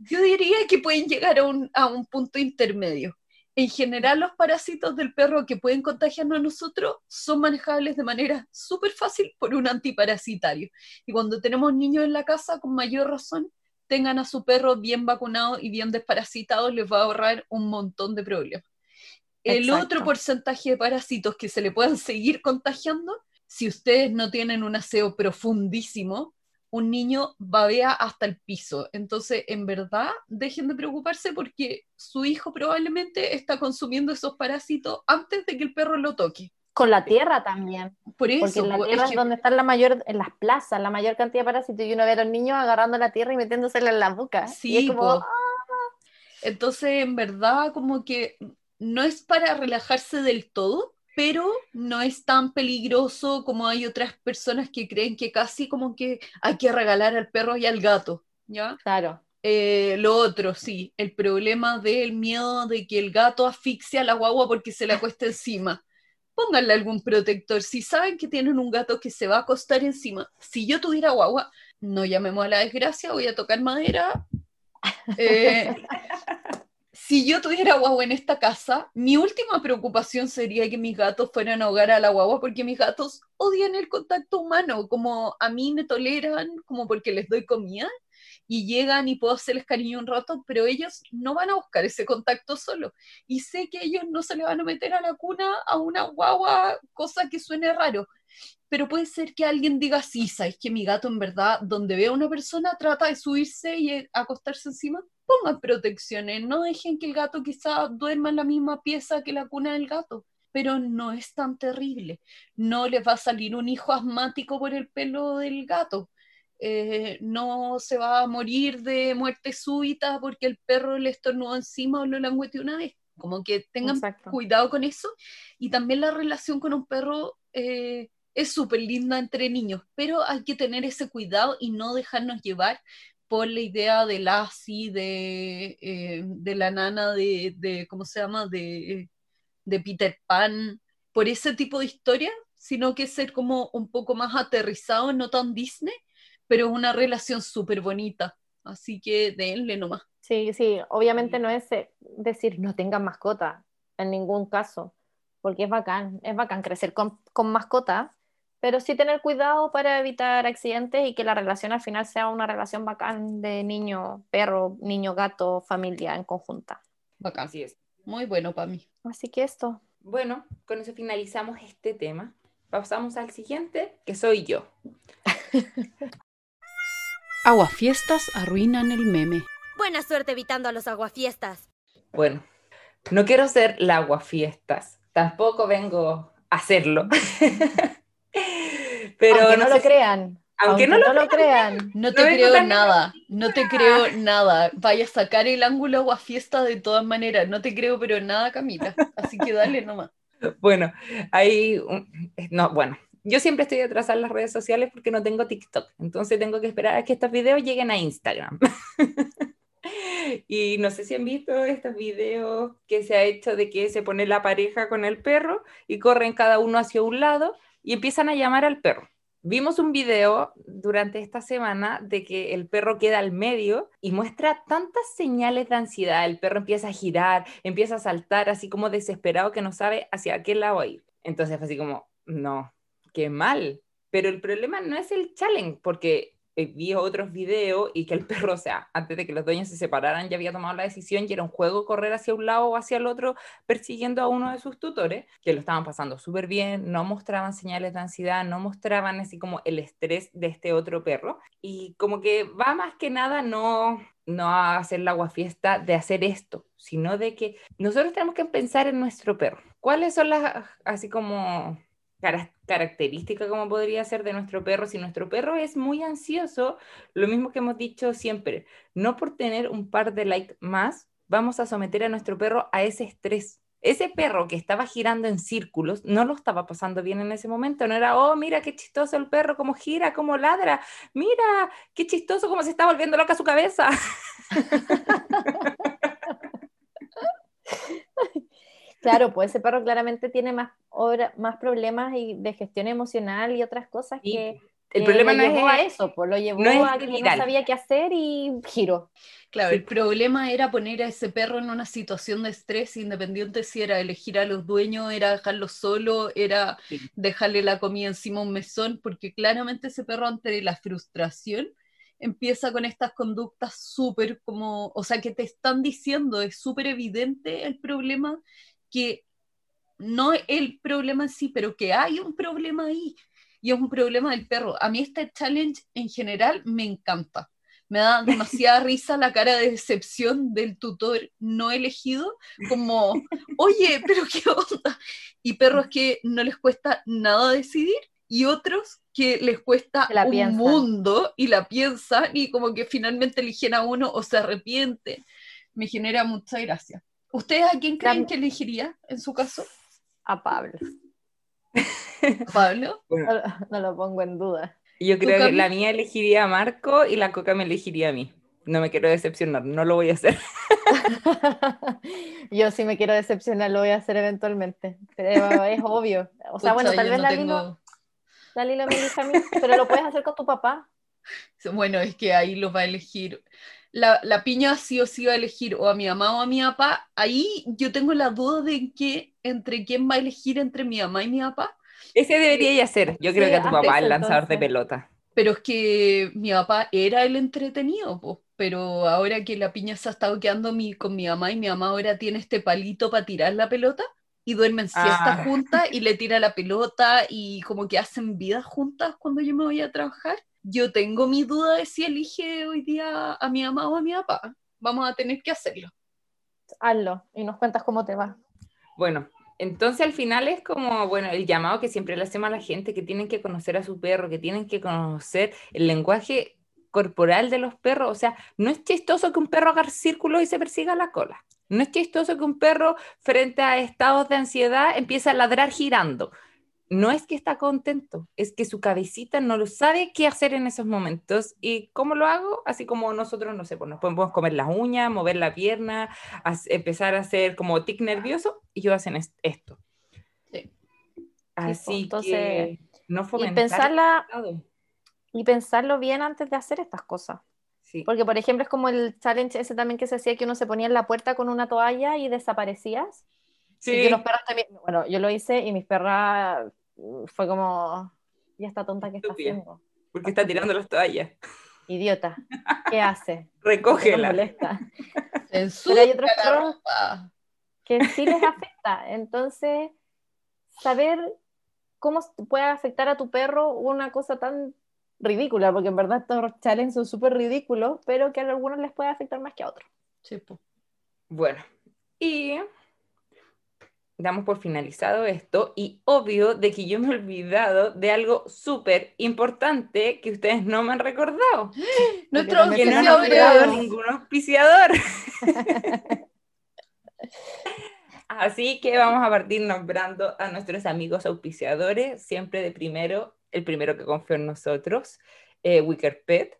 Yo diría que pueden llegar a un, a un punto intermedio en general los parásitos del perro que pueden contagiarnos a nosotros son manejables de manera súper fácil por un antiparasitario. Y cuando tenemos niños en la casa, con mayor razón, tengan a su perro bien vacunado y bien desparasitado, les va a ahorrar un montón de problemas. El otro porcentaje de parásitos que se le puedan seguir contagiando, si ustedes no tienen un aseo profundísimo, un niño babea hasta el piso. Entonces, en verdad, dejen de preocuparse porque su hijo probablemente está consumiendo esos parásitos antes de que el perro lo toque. Con la tierra también. Por eso. Porque en la tierra es, donde están la mayor, en las plazas, la mayor cantidad de parásitos. Y uno ve a los niños agarrando la tierra y metiéndosela en la boca. Sí, ¡ah! Entonces, en verdad, como que no es para relajarse del todo, pero no es tan peligroso como hay otras personas que creen que casi como que hay que regalar al perro y al gato, ¿ya? Claro. Eh, lo otro, sí, el problema del miedo de que el gato asfixia a la guagua porque se le acuesta encima. Pónganle algún protector. Si saben que tienen un gato que se va a acostar encima, si yo tuviera guagua, no llamemos a la desgracia, voy a tocar madera. Eh, si yo tuviera guagua en esta casa, mi última preocupación sería que mis gatos fueran a ahogar a la guagua porque mis gatos odian el contacto humano, como a mí me toleran, como porque les doy comida y llegan y puedo hacerles cariño un rato, pero ellos no van a buscar ese contacto solo. Y sé que ellos no se le van a meter a la cuna a una guagua, cosa que suene raro. Pero puede ser que alguien diga, sí, sabes que mi gato en verdad, donde ve a una persona, trata de subirse y acostarse encima pongan protecciones, no dejen que el gato quizá duerma en la misma pieza que la cuna del gato, pero no es tan terrible. No les va a salir un hijo asmático por el pelo del gato. Eh, no se va a morir de muerte súbita porque el perro le estornudó encima o lo langueteó una vez. Como que tengan cuidado con eso. Y también la relación con un perro eh, es súper linda entre niños, pero hay que tener ese cuidado y no dejarnos llevar por la idea de Lassie, de, eh, de la nana de, de, ¿cómo se llama?, de, de Peter Pan, por ese tipo de historia, sino que ser como un poco más aterrizado, no tan Disney, pero una relación súper bonita. Así que denle nomás. Sí, sí, obviamente no es eh, decir no tengan mascota, en ningún caso, porque es bacán, es bacán crecer con, con mascota, pero sí tener cuidado para evitar accidentes y que la relación al final sea una relación bacán de niño, perro, niño, gato, familia en conjunta. Bacán, sí es. Muy bueno para mí. Así que esto. Bueno, con eso finalizamos este tema. Pasamos al siguiente, que soy yo. Aguafiestas arruinan el meme. Buena suerte evitando a los aguafiestas. Bueno, no quiero ser la aguafiestas. Tampoco vengo a hacerlo. Pero aunque no, lo crean. Aunque, no, lo, crean. No te creo nada. No te creo nada. Vaya a sacar el ángulo agua fiesta de todas maneras. No te creo, pero nada, Camila. Así que dale nomás. Bueno, hay. No, bueno. Yo siempre estoy detrás de las redes sociales porque no tengo TikTok. Entonces tengo que esperar a que estos videos lleguen a Instagram. y no sé si han visto estos videos que se ha hecho de que se pone la pareja con el perro y corren cada uno hacia un lado y empiezan a llamar al perro. Vimos un video durante esta semana de que el perro queda al medio y muestra tantas señales de ansiedad. El perro empieza a girar, empieza a saltar, así como desesperado que no sabe hacia qué lado ir. Entonces fue así como, no, qué mal. Pero el problema no es el challenge, porque vi otros videos y que el perro, o sea, antes de que los dueños se separaran, ya había tomado la decisión y era un juego correr hacia un lado o hacia el otro persiguiendo a uno de sus tutores, que lo estaban pasando súper bien, no mostraban señales de ansiedad, no mostraban así como el estrés de este otro perro. Y como que va más que nada no, no a hacer la aguafiesta de hacer esto, sino de que nosotros tenemos que pensar en nuestro perro. ¿Cuáles son las, así como característica como podría ser de nuestro perro. Si nuestro perro es muy ansioso, lo mismo que hemos dicho siempre, no por tener un par de likes más, vamos a someter a nuestro perro a ese estrés. Ese perro que estaba girando en círculos no lo estaba pasando bien en ese momento. No era, oh, mira qué chistoso el perro, cómo gira, cómo ladra. Mira, qué chistoso cómo se está volviendo loca su cabeza. Claro, pues ese perro claramente tiene más, más problemas y de gestión emocional y otras cosas que... El problema no es a eso, pues lo llevó a que no sabía qué hacer y giró. Claro, el problema era poner a ese perro en una situación de estrés independiente si era elegir a los dueños, era dejarlo solo, era dejarle la comida encima un mesón, porque claramente ese perro ante la frustración empieza con estas conductas súper como, o sea, que te están diciendo, es súper evidente el problema que no el problema en sí, pero que hay un problema ahí y es un problema del perro. A mí este challenge en general me encanta. Me da demasiada risa la cara de decepción del tutor no elegido, como, oye, pero qué onda. Y perros que no les cuesta nada decidir y otros que les cuesta un mundo y la piensan y como que finalmente eligen a uno o se arrepienten. Me genera mucha gracia. ¿Ustedes a quién creen que elegiría en su caso? A Pablo. ¿A Pablo? No, lo pongo en duda. Yo creo que la mía elegiría a Marco y la Coca me elegiría a mí. No me quiero decepcionar, no lo voy a hacer. Yo sí me quiero decepcionar, lo voy a hacer eventualmente. Pero es obvio. O sea, bueno, tal vez la tengo... Lilo me elige a mí, pero lo puedes hacer con tu papá. Bueno, es que ahí lo va a elegir la, piña sí o sí va a elegir o a mi mamá o a mi papá, ahí yo tengo la duda de que entre quién va a elegir entre mi mamá y mi papá. Ese debería ya ser. Yo creo que a tu papá el lanzador de pelota. Pero es que mi papá era el entretenido, pues. pero ahora que la piña se ha estado quedando mi, con mi mamá y mi mamá ahora tiene este palito para tirar la pelota y duermen siesta ah. juntas y le tira la pelota y como que hacen vida juntas cuando yo me voy a trabajar yo tengo mi duda de si elige hoy día a mi mamá o a mi papá. Vamos a tener que hacerlo. Hazlo y nos cuentas cómo te va. Bueno, entonces al final es como, bueno, el llamado que siempre le hacemos a la gente, que tienen que conocer a su perro, que tienen que conocer el lenguaje corporal de los perros. O sea, no es chistoso que un perro haga círculos y se persiga la cola. No es chistoso que un perro frente a estados de ansiedad empiece a ladrar girando no es que está contento, es que su cabecita no lo sabe qué hacer en esos momentos. ¿Y cómo lo hago? Así como nosotros, no sé, pues nos podemos comer las uñas, mover la pierna, empezar a hacer como tic nervioso, y ellos hacen esto. Sí. Así pues, que no fomentar y pensarla y pensarlo bien antes de hacer estas cosas. Sí. Porque, por ejemplo, es como el challenge ese también que se hacía que uno se ponía en la puerta con una toalla y desaparecías. Sí. los perros también, bueno, yo lo hice y mis perras mm, fue como, ya está tonta que está haciendo. Porque está tirando las toallas. Idiota, ¿qué hace? Recógela. molesta. Pero hay otros perros que sí les afecta. Entonces, saber cómo puede afectar a tu perro una cosa tan ridícula, porque en verdad estos challenges son súper ridículos, pero que a algunos les puede afectar más que a otros. Sí, Bueno, y damos por finalizado esto y obvio de que yo me he olvidado de algo súper importante que ustedes no me han recordado. Nuestro auspiciador. No ningún auspiciador. Así que vamos a partir nombrando a nuestros amigos auspiciadores, siempre de primero, el primero que confió en nosotros, eh, Wicker Pet.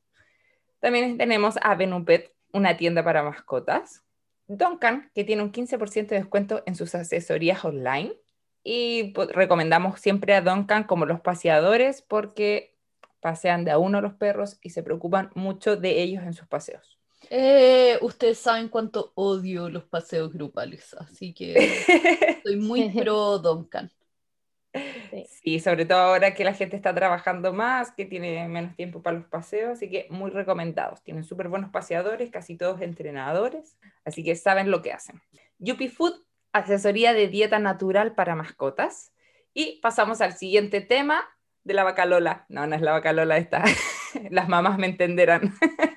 También tenemos a Venupet, una tienda para mascotas. Duncan, que tiene un 15% de descuento en sus asesorías online. Y recomendamos siempre a Duncan como los paseadores porque pasean de a uno los perros y se preocupan mucho de ellos en sus paseos. Eh, ustedes saben cuánto odio los paseos grupales, así que soy muy pro Duncan. Sí, sobre todo ahora que la gente está trabajando más, que tiene menos tiempo para los paseos, así que muy recomendados. Tienen súper buenos paseadores, casi todos entrenadores, así que saben lo que hacen. Yuppie Food, asesoría de dieta natural para mascotas. Y pasamos al siguiente tema de la vaca Lola. No, no es la vaca Lola esta. Las mamás me entenderán.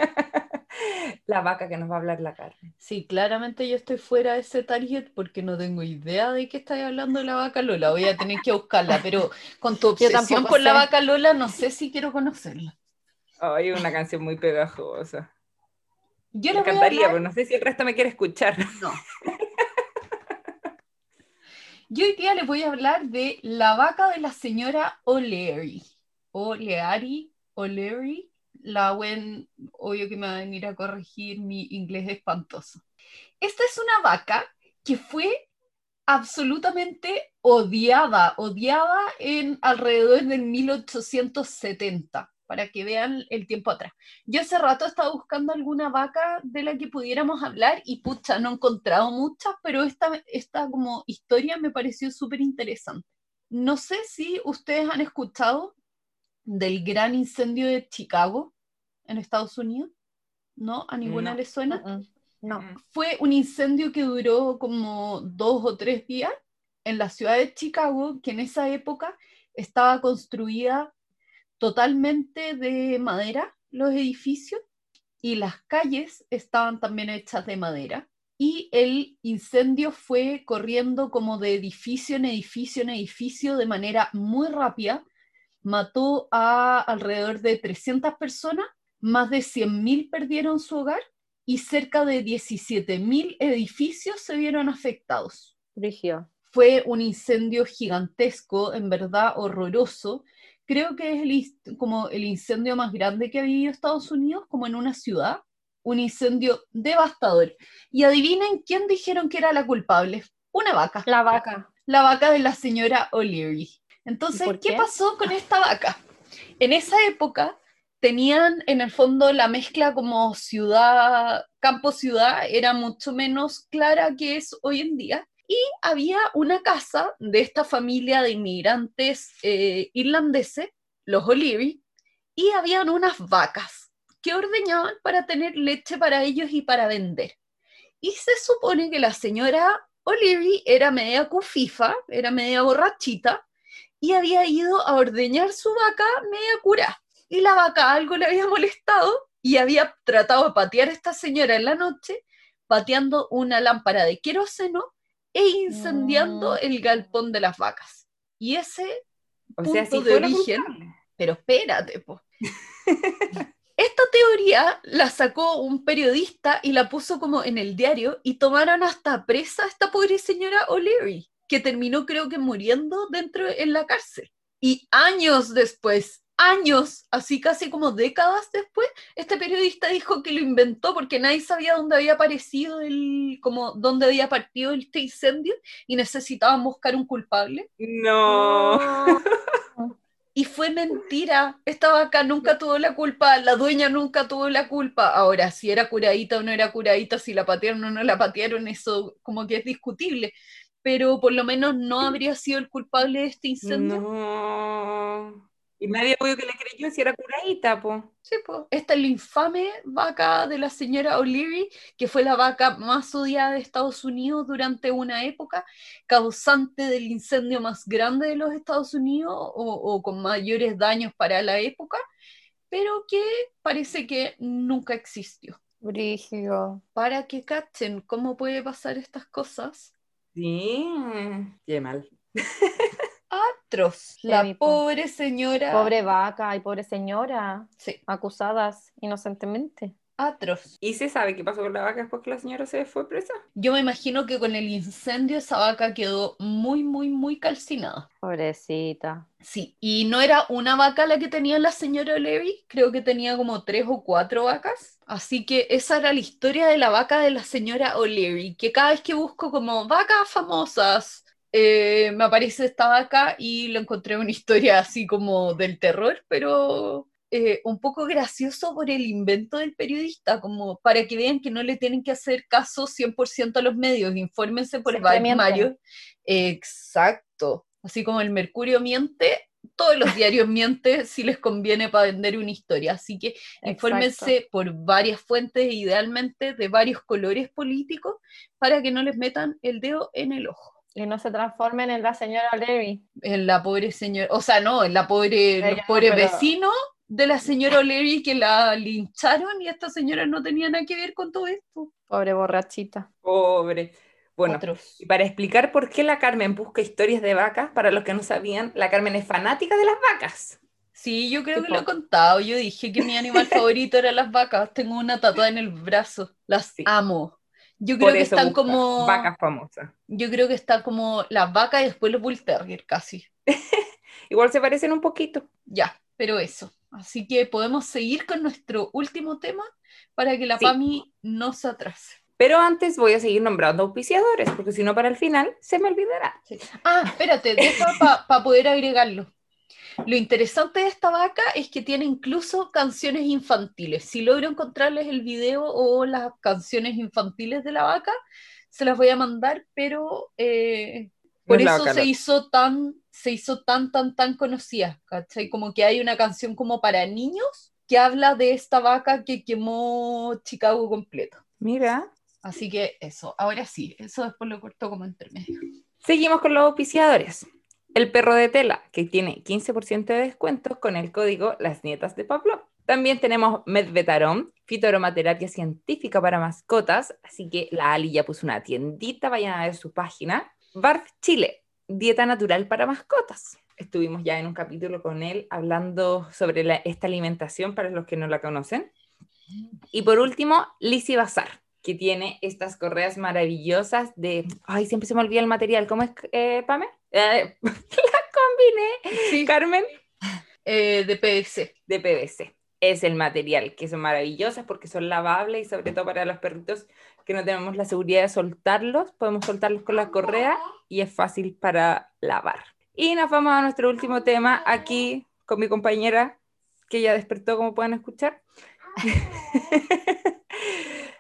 la vaca que nos va a hablar la carne. Sí, claramente yo estoy fuera de ese target porque no tengo idea de qué estáis hablando de la vaca Lola. Voy a tener que buscarla, pero con tu obsesión por la vaca Lola no sé si quiero conocerla. Hay una canción muy pegajosa. Yo me encantaría, pero no sé si el resto me quiere escuchar. No. Yo hoy día les voy a hablar de la vaca de la señora O'Leary. O'Leary, O'Leary, la buen, obvio que me va a venir a corregir mi inglés espantoso. Esta es una vaca que fue absolutamente odiada, odiada en alrededor del 1870 para que vean el tiempo atrás. Yo hace rato estaba buscando alguna vaca de la que pudiéramos hablar y pucha, no he encontrado muchas, pero esta, esta como historia me pareció súper interesante. No sé si ustedes han escuchado del gran incendio de Chicago en Estados Unidos, ¿no? ¿A ninguna le suena? No. Fue un incendio que duró como dos o tres días en la ciudad de Chicago, que en esa época estaba construida totalmente de madera los edificios y las calles estaban también hechas de madera. Y el incendio fue corriendo como de edificio en edificio en edificio de manera muy rápida. Mató a alrededor de 300 personas, más de 100.000 perdieron su hogar y cerca de 17.000 edificios se vieron afectados. Brigio. Fue un incendio gigantesco, en verdad horroroso, creo que es el, como el incendio más grande que ha vivido Estados Unidos, como en una ciudad, un incendio devastador. Y adivinen quién dijeron que era la culpable. Una vaca. La vaca. La vaca de la señora O'Leary. Entonces, qué? pasó con esta vaca? En esa época tenían en el fondo la mezcla como ciudad, campo-ciudad, era mucho menos clara que es hoy en día y había una casa de esta familia de inmigrantes eh, irlandeses, los O'Leary, y habían unas vacas que ordeñaban para tener leche para ellos y para vender. Y se supone que la señora O'Leary era media cufifa, era media borrachita, y había ido a ordeñar su vaca media cura. Y la vaca algo le había molestado y había tratado de patear a esta señora en la noche, pateando una lámpara de queroseno e incendiando el galpón de las vacas. Y ese o punto sea, de origen, pero espérate, po. Esta teoría la sacó un periodista y la puso como en el diario y tomaron hasta presa a esta pobre señora O'Leary, que terminó creo que muriendo dentro en la cárcel. Y años después, años, así casi como décadas después, este periodista dijo que lo inventó porque nadie sabía dónde había aparecido el, como dónde había partido este incendio y necesitaban buscar un culpable. No. Y fue mentira. Esta vaca nunca tuvo la culpa, la dueña nunca tuvo la culpa. Ahora, si era curadita o no era curadita, si la patearon o no la patearon, eso como que es discutible. Pero por lo menos no habría sido el culpable de este incendio. No. Y nadie obvio que le creyó si era curadita, po. Sí, po. Esta es la infame vaca de la señora O'Leary, que fue la vaca más odiada de Estados Unidos durante una época, causante del incendio más grande de los Estados Unidos o, o con mayores daños para la época, pero que parece que nunca existió. Brigio. Para que cachen cómo puede pasar estas cosas. Sí, qué mal. atroz. La pobre señora. Pobre vaca y pobre señora. Sí. Acusadas inocentemente. Atroz. ¿Y se sabe qué pasó con la vaca después que la señora se fue presa? Yo me imagino que con el incendio esa vaca quedó muy, muy, muy calcinada. Pobrecita. Sí, y no era una vaca la que tenía la señora Levy, creo que tenía como tres o cuatro vacas. Así que esa era la historia de la vaca de la señora O'Leary, que cada vez que busco como vacas famosas, eh, me aparece esta vaca y lo encontré una historia así como del terror, pero eh, un poco gracioso por el invento del periodista, como para que vean que no le tienen que hacer caso 100% a los medios, infórmense por Vibe Mario. Exacto. Así como el Mercurio miente, todos los diarios mienten si les conviene para vender una historia. Así que infórmense por varias fuentes, idealmente de varios colores políticos, para que no les metan el dedo en el ojo. Y no se transformen en la señora Larry. En la pobre señora, o sea, no, en la pobre, Ella los pobres pero- vecinos de la señora O'Leary que la lincharon y esta señora no tenía nada que ver con todo esto. Pobre borrachita. Pobre. Bueno, Otros. y para explicar por qué la Carmen busca historias de vacas, para los que no sabían, la Carmen es fanática de las vacas. Sí, yo creo que lo he contado. Yo dije que mi animal favorito eran las vacas. Tengo una tatuada en el brazo. Las Sí. amo. Yo Por creo que están como. vacas famosas. Yo creo que está como las vacas y después los bull terrier casi. Igual se parecen un poquito. Ya, pero eso. Así que podemos seguir con nuestro último tema para que la Sí. PAMI no se atrase. Pero antes voy a seguir nombrando auspiciadores, porque si no para el final se me olvidará. Ah, espérate, deja para poder agregarlo. Lo interesante de esta vaca es que tiene incluso canciones infantiles. Si logro encontrarles el video o las canciones infantiles de la vaca, se las voy a mandar, pero eh, No por es eso se hizo tan, se hizo tan, tan, tan conocida, ¿cachai? Como que hay una canción como para niños que habla de esta vaca que quemó Chicago completo. Mira. Así que eso, ahora sí, eso después lo corto como intermedio. Seguimos con los auspiciadores. El perro de tela, que tiene 15% de descuento con el código Las Nietas de Pablo. También tenemos Medvetarom, fitoaromaterapia científica para mascotas. Así que la Ali ya puso una tiendita, vayan a ver su página. Barf Chile, dieta natural para mascotas. Estuvimos ya en un capítulo con él hablando sobre la- esta alimentación para los que no la conocen. Y por último, Lizzy Bazar, que tiene estas correas maravillosas de... Ay, siempre se me olvida el material. ¿Cómo es, eh, Pame? Eh, la combiné. Sí, Carmen, eh, de PVC. de PVC. Es el material, que son maravillosas porque son lavables y sobre todo para los perritos que no tenemos la seguridad de soltarlos, podemos soltarlos con la correa y es fácil para lavar. Y nos vamos a nuestro último tema aquí con mi compañera que ya despertó, como pueden escuchar.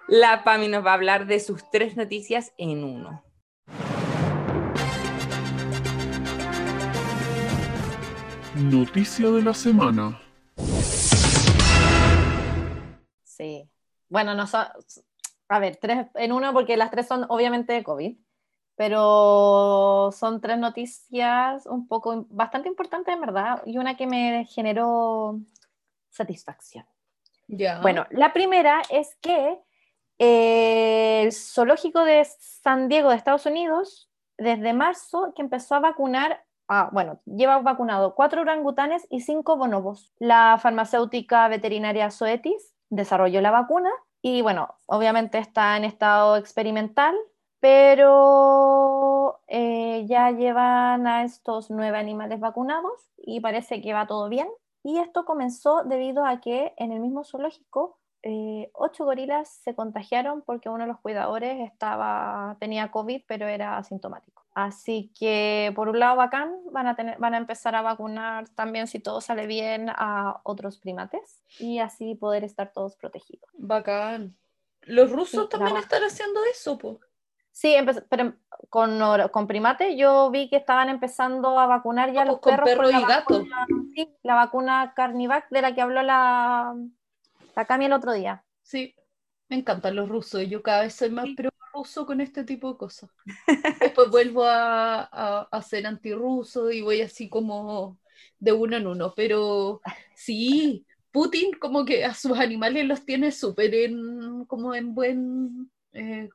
La Pami nos va a hablar de sus tres noticias en uno. Noticia de la semana. Sí. Bueno, no son, a ver, tres en uno porque las tres son obviamente de COVID, pero son tres noticias un poco bastante importantes en verdad y una que me generó satisfacción. Ya. Bueno, la primera es que eh, el zoológico de San Diego de Estados Unidos, desde marzo, que empezó a vacunar, ah, bueno, lleva vacunado cuatro orangutanes y cinco bonobos. La farmacéutica veterinaria Zoetis desarrolló la vacuna y, bueno, obviamente está en estado experimental, pero eh, ya llevan a estos nueve animales vacunados y parece que va todo bien. Y esto comenzó debido a que en el mismo zoológico eh, ocho gorilas se contagiaron porque uno de los cuidadores estaba, tenía COVID, pero era asintomático. Así que, por un lado, bacán, van a, tener, van a empezar a vacunar también, si todo sale bien, a otros primates y así poder estar todos protegidos. Bacán. Los rusos Sí, también la- están haciendo eso, po. Sí, pero con, con primates yo vi que estaban empezando a vacunar ya Ah, los pues, perros con perros la y gatos. vacuna- sí, la vacuna Carnivac de la que habló la, la Cami el otro día. Sí, me encantan los rusos. Yo cada vez soy más pro ruso con este tipo de cosas. Después vuelvo a, a, a ser antirruso y voy así como de uno en uno. Pero sí, Putin como que a sus animales los tiene súper en, como en buen... eh,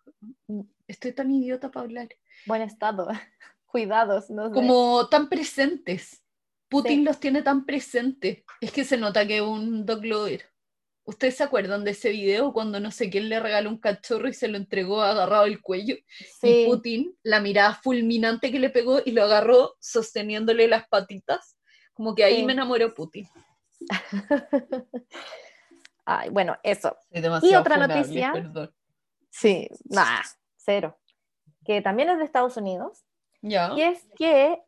estoy tan idiota para hablar. Buen estado, cuidados, no sé. Como tan presentes. Putin Sí. los tiene tan presentes. Es que se nota que es un dog lover. ¿Ustedes se acuerdan de ese video cuando no sé quién le regaló un cachorro y se lo entregó agarrado el cuello? Sí, Y Putin, la mirada fulminante que le pegó y lo agarró sosteniéndole las patitas. Como que ahí Sí. me enamoró Putin. Ay, bueno, eso. Demasiado otra funable, noticia. perdón. Sí, nada, cero. Que también es de Estados Unidos. Ya. Y es que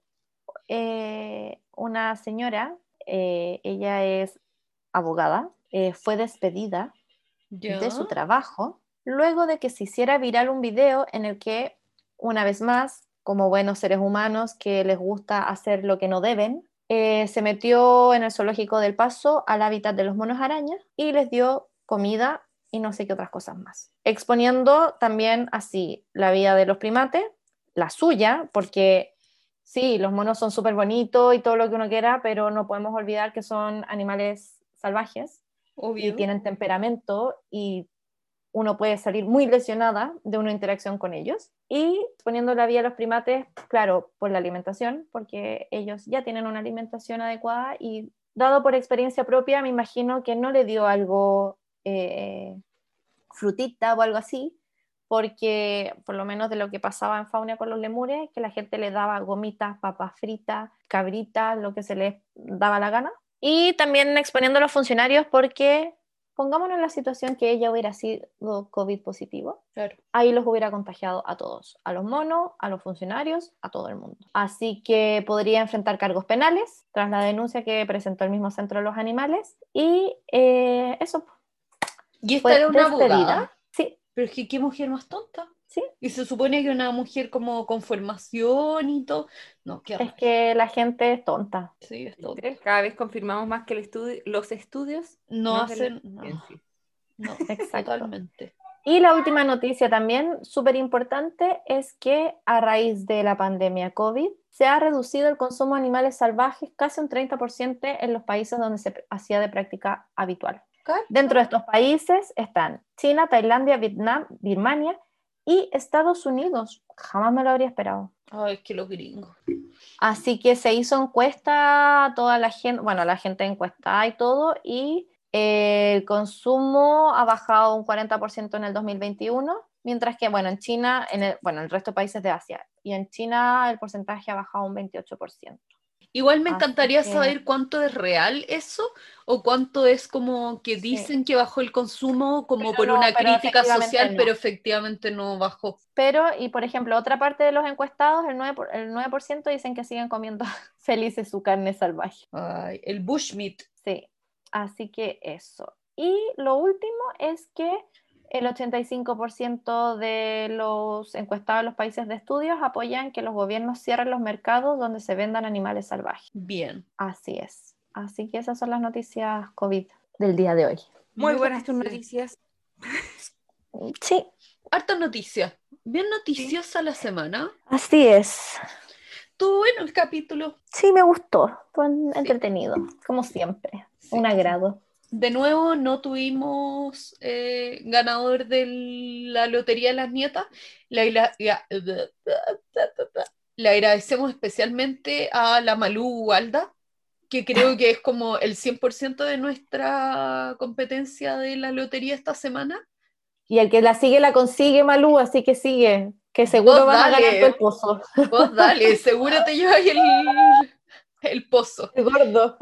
eh, una señora, eh, ella es abogada, eh, fue despedida Ya. de su trabajo luego de que se hiciera viral un video en el que, una vez más, como buenos seres humanos que les gusta hacer lo que no deben, eh, se metió en el zoológico del Paso al hábitat de los monos arañas y les dio comida y no sé qué otras cosas más, exponiendo también así la vida de los primates, la suya, porque sí, los monos son súper bonitos y todo lo que uno quiera, pero no podemos olvidar que son animales salvajes y Obvio. tienen temperamento y uno puede salir muy lesionada de una interacción con ellos. Y poniendo la vida a los primates, claro, por la alimentación, porque ellos ya tienen una alimentación adecuada y dado por experiencia propia, me imagino que no le dio algo eh, frutita o algo así, porque por lo menos de lo que pasaba en Fauna con los lemures, que la gente le daba gomitas, papas fritas, cabritas, lo que se les daba la gana. Y también exponiendo a los funcionarios porque pongámonos en la situación que ella hubiera sido COVID positivo, Claro. ahí los hubiera contagiado a todos, a los monos, a los funcionarios, a todo el mundo. Así que podría enfrentar cargos penales tras la denuncia que presentó el mismo centro de los animales. Y eh, eso Y esta fue era una abogada. Sí, Pero es que qué mujer más tonta. Sí. Y se supone que una mujer como con formación y todo. No, qué Es que la gente es tonta. Sí, es tonta. Cada vez confirmamos más que el estudio, los estudios No hacen hacen. No, no, Exacto. totalmente. Y la última noticia también súper importante es que a raíz de la pandemia COVID se ha reducido el consumo de animales salvajes casi un 30% en los países donde se hacía de práctica habitual. Dentro de estos países están China, Tailandia, Vietnam, Birmania y Estados Unidos. Jamás me lo habría esperado. Ay, es que los gringos. Así que se hizo encuesta a toda la gente, bueno, la gente encuestada y todo, y eh, el consumo ha bajado un 40% en el 2021, mientras que, bueno, en China, en el, bueno, en el resto de países de Asia, y en China el porcentaje ha bajado un 28%. Igual me encantaría que- saber cuánto es real eso o cuánto es como que Sí. dicen que bajó el consumo como Pero por no, una crítica social, no. pero efectivamente no bajó. Pero, y por ejemplo, otra parte de los encuestados, el 9%, por- el 9% dicen que siguen comiendo felices su carne salvaje. Ay, el bushmeat. Sí, así que eso. Y lo último es que el 85% de los encuestados en los países de estudios apoyan que los gobiernos cierren los mercados donde se vendan animales salvajes. Bien. Así es. Así que esas son las noticias COVID del día de hoy. Muy buenas tus noticias. Sí, Harta noticia. Bien noticiosa la semana. así es. Estuvo bueno el capítulo. Sí, me gustó. Fue entretenido, como siempre. Sí. Un agrado. De nuevo, no tuvimos eh, ganador de la Lotería de las Nietas. Le, la- ya- le agradecemos especialmente a la Malú Alda, que creo que es como el 100% de nuestra competencia de la lotería esta semana. Y el que la sigue la consigue, Malú, así que sigue. Que seguro van a ganar el pozo. Vos dale, seguro te llevas el, el pozo. El gordo.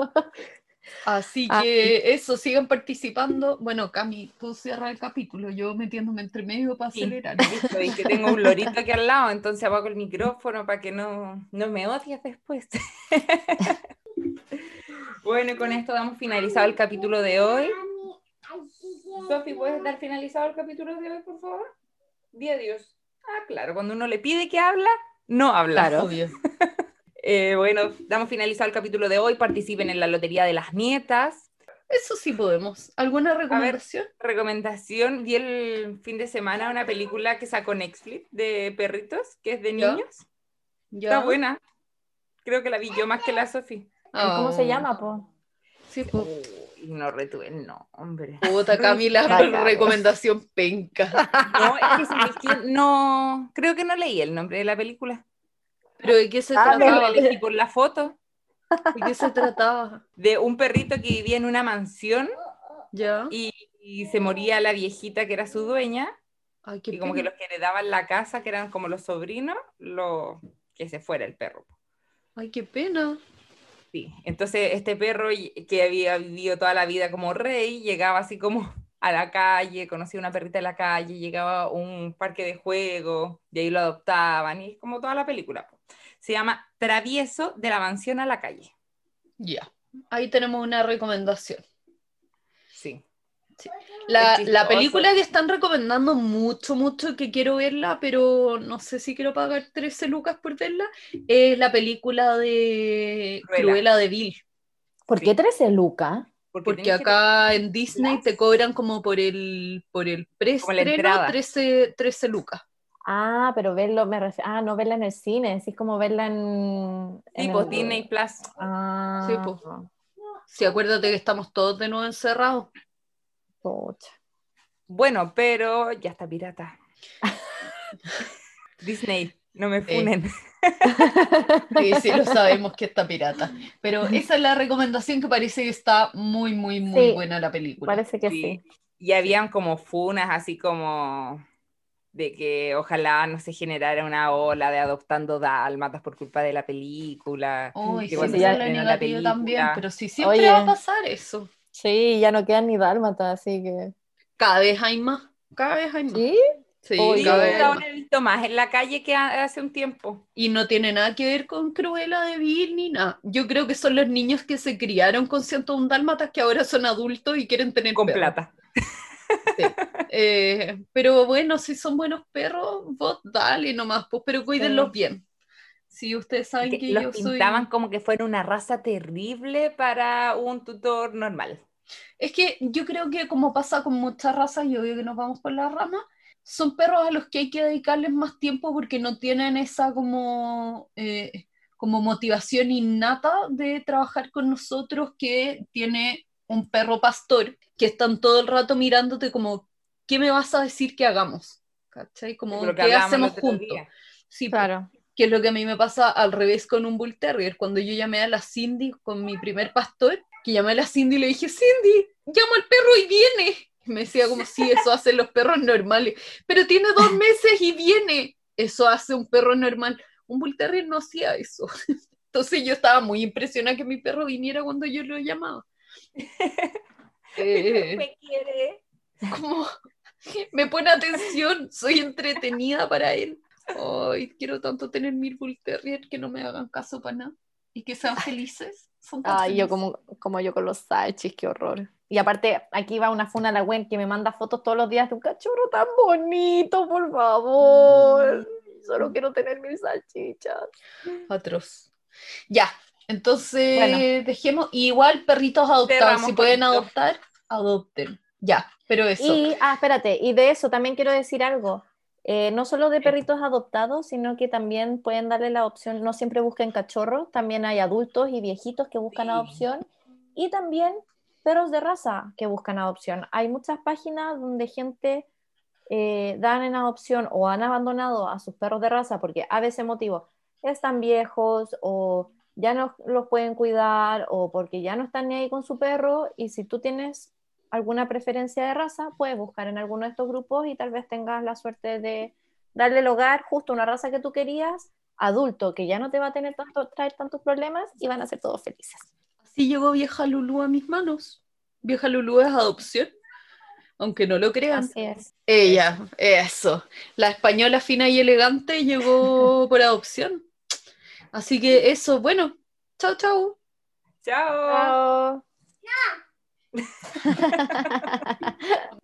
Así Ah, que eso, sigan participando. Bueno, Cami, tú cierra el capítulo, yo metiéndome entre medio para Sí. acelerar. Listo, y que tengo un lorito aquí al lado, entonces apago el micrófono para que no, no me odies después. bueno, con esto damos finalizado el capítulo de hoy. Sofi, ¿puedes dar finalizado el capítulo de hoy, por favor? Di adiós. Ah, claro, cuando uno le pide que habla, no habla. Claro. Obvio. Eh, bueno, damos finalizado el capítulo de hoy. Participen en la Lotería de las Nietas. Eso sí podemos. ¿Alguna recomendación? Recomendación, vi el fin de semana una película que sacó Netflix de perritos, que es de niños. Ya. Está buena. Creo que la vi yo más que la Sofi. ¿Cómo se Ah, llama, po? Sí, po. Y no retuve el nombre. Puta, Camila, Vaya. recomendación penca. No, es que, no, creo que no leí el nombre de la película. ¿Pero de qué se Ah, trataba? elegí por la foto ¿De qué se trataba? de un perrito que vivía en una mansión ¿Ya? y, y se moría la viejita que era su dueña Ay, y como que los que heredaban la casa, que eran como los sobrinos, lo, que se fuera el perro. Ay, qué pena. Sí, entonces este perro que había vivido toda la vida como rey, llegaba así como a la calle, conocía una perrita en la calle, llegaba a un parque de juegos, de ahí lo adoptaban, y es como toda la película. Se llama Travieso de la mansión a la calle. Ya. Ahí tenemos una recomendación. Sí. La, la película que están recomendando mucho, mucho, que quiero verla, pero no sé si quiero pagar 13 lucas por verla, es la película de Cruella. Cruella de Vil. ¿Por Sí. qué 13 lucas? Porque que- acá en Disney te cobran como por el, por el. 13, 13 lucas. Ah, pero verlo, me refiero, ah, no verla en el cine, así como verla en... Sí, en pues el- Disney Plus. Ah, Sí, pues. Sí, acuérdate que estamos todos de nuevo encerrados. pucha. Bueno, pero ya está pirata. Disney, no me Sí. funen. Sí, sí, lo sabemos que está pirata. Pero esa es la recomendación que parece que está muy, muy, muy Sí, buena la película. Parece que Sí. sí. Y habían como funas así como de que ojalá no se generara una ola de adoptando dálmatas por culpa de la película. Uy, que sí, ya es la estrenó la negativa también, película- pero sí, siempre Oye. va a pasar eso. Sí, ya no quedan ni dálmatas, así que... Cada vez hay más, cada vez hay más. ¿Sí? Sí, Oye. cada Yo vez he visto más en la calle que hace un tiempo. Y no tiene nada que ver con Cruella de Vil ni nada. Yo creo que son los niños que se criaron con 101 dálmatas que ahora son adultos y quieren tener Con plata. Eh, pero bueno, si son buenos perros, vos dale nomás, pues, pero cuídenlos Sí. bien. Si ustedes saben Que que, yo los soy... pintaban como que fuera una raza terrible para un tutor normal. Es que yo creo que como pasa con muchas razas, y obvio que nos vamos por la rama, son perros a los que hay que dedicarles más tiempo porque no tienen esa como, eh, como motivación innata de trabajar con nosotros que tiene un perro pastor, que están todo el rato mirándote como, ¿qué me vas a decir que hagamos? ¿Cachai? Como, que ¿qué hacemos juntos? Sí, Claro. que es lo que a mí me pasa al revés con un Bull Terrier. Cuando yo llamé a la Cindy con mi primer pastor, que llamé a la Cindy y le dije, Cindy, llamo al perro y viene. Y me decía como, sí, eso hacen los perros normales. Pero tiene dos meses y viene. Eso hace un perro normal. Un Bull Terrier no hacía eso. Entonces yo estaba muy impresionada que mi perro viniera cuando yo lo llamaba. Eh, Me quiere. como me pone atención, soy entretenida para él. Ay, quiero tanto tener mil Bull Terrier que no me hagan caso para nada y que sean felices. Son tan Ay, yo como, como yo con los salchis, qué horror. Y aparte, aquí va una funa a la Gwen que me manda fotos todos los días de un cachorro tan bonito, por favor. Solo quiero tener mis salchichas. Atroz. Ya, entonces Bueno. dejemos. Igual perritos adoptados, si pueden poquito. adoptar, adopten. Ya, pero eso. Y, ah, espérate, y de eso también quiero decir algo. Eh, no solo de perritos adoptados, sino que también pueden darle la opción, no siempre busquen cachorros, también hay adultos y viejitos que buscan Sí. adopción y también perros de raza que buscan adopción. Hay muchas páginas donde gente eh, dan en adopción o han abandonado a sus perros de raza porque a veces motivo están viejos o ya no los pueden cuidar o porque ya no están ni ahí con su perro y si tú tienes alguna preferencia de raza, puedes buscar en alguno de estos grupos y tal vez tengas la suerte de darle el hogar justo a una raza que tú querías, adulto, que ya no te va a tener tanto, traer tantos problemas y van a ser todos felices. Así llegó vieja Lulú a mis manos. Vieja Lulú es adopción, aunque no lo crean. Así es. Ella, eso. La española fina y elegante llegó por adopción. Así que eso, bueno, chao, chao. Chao. Chao.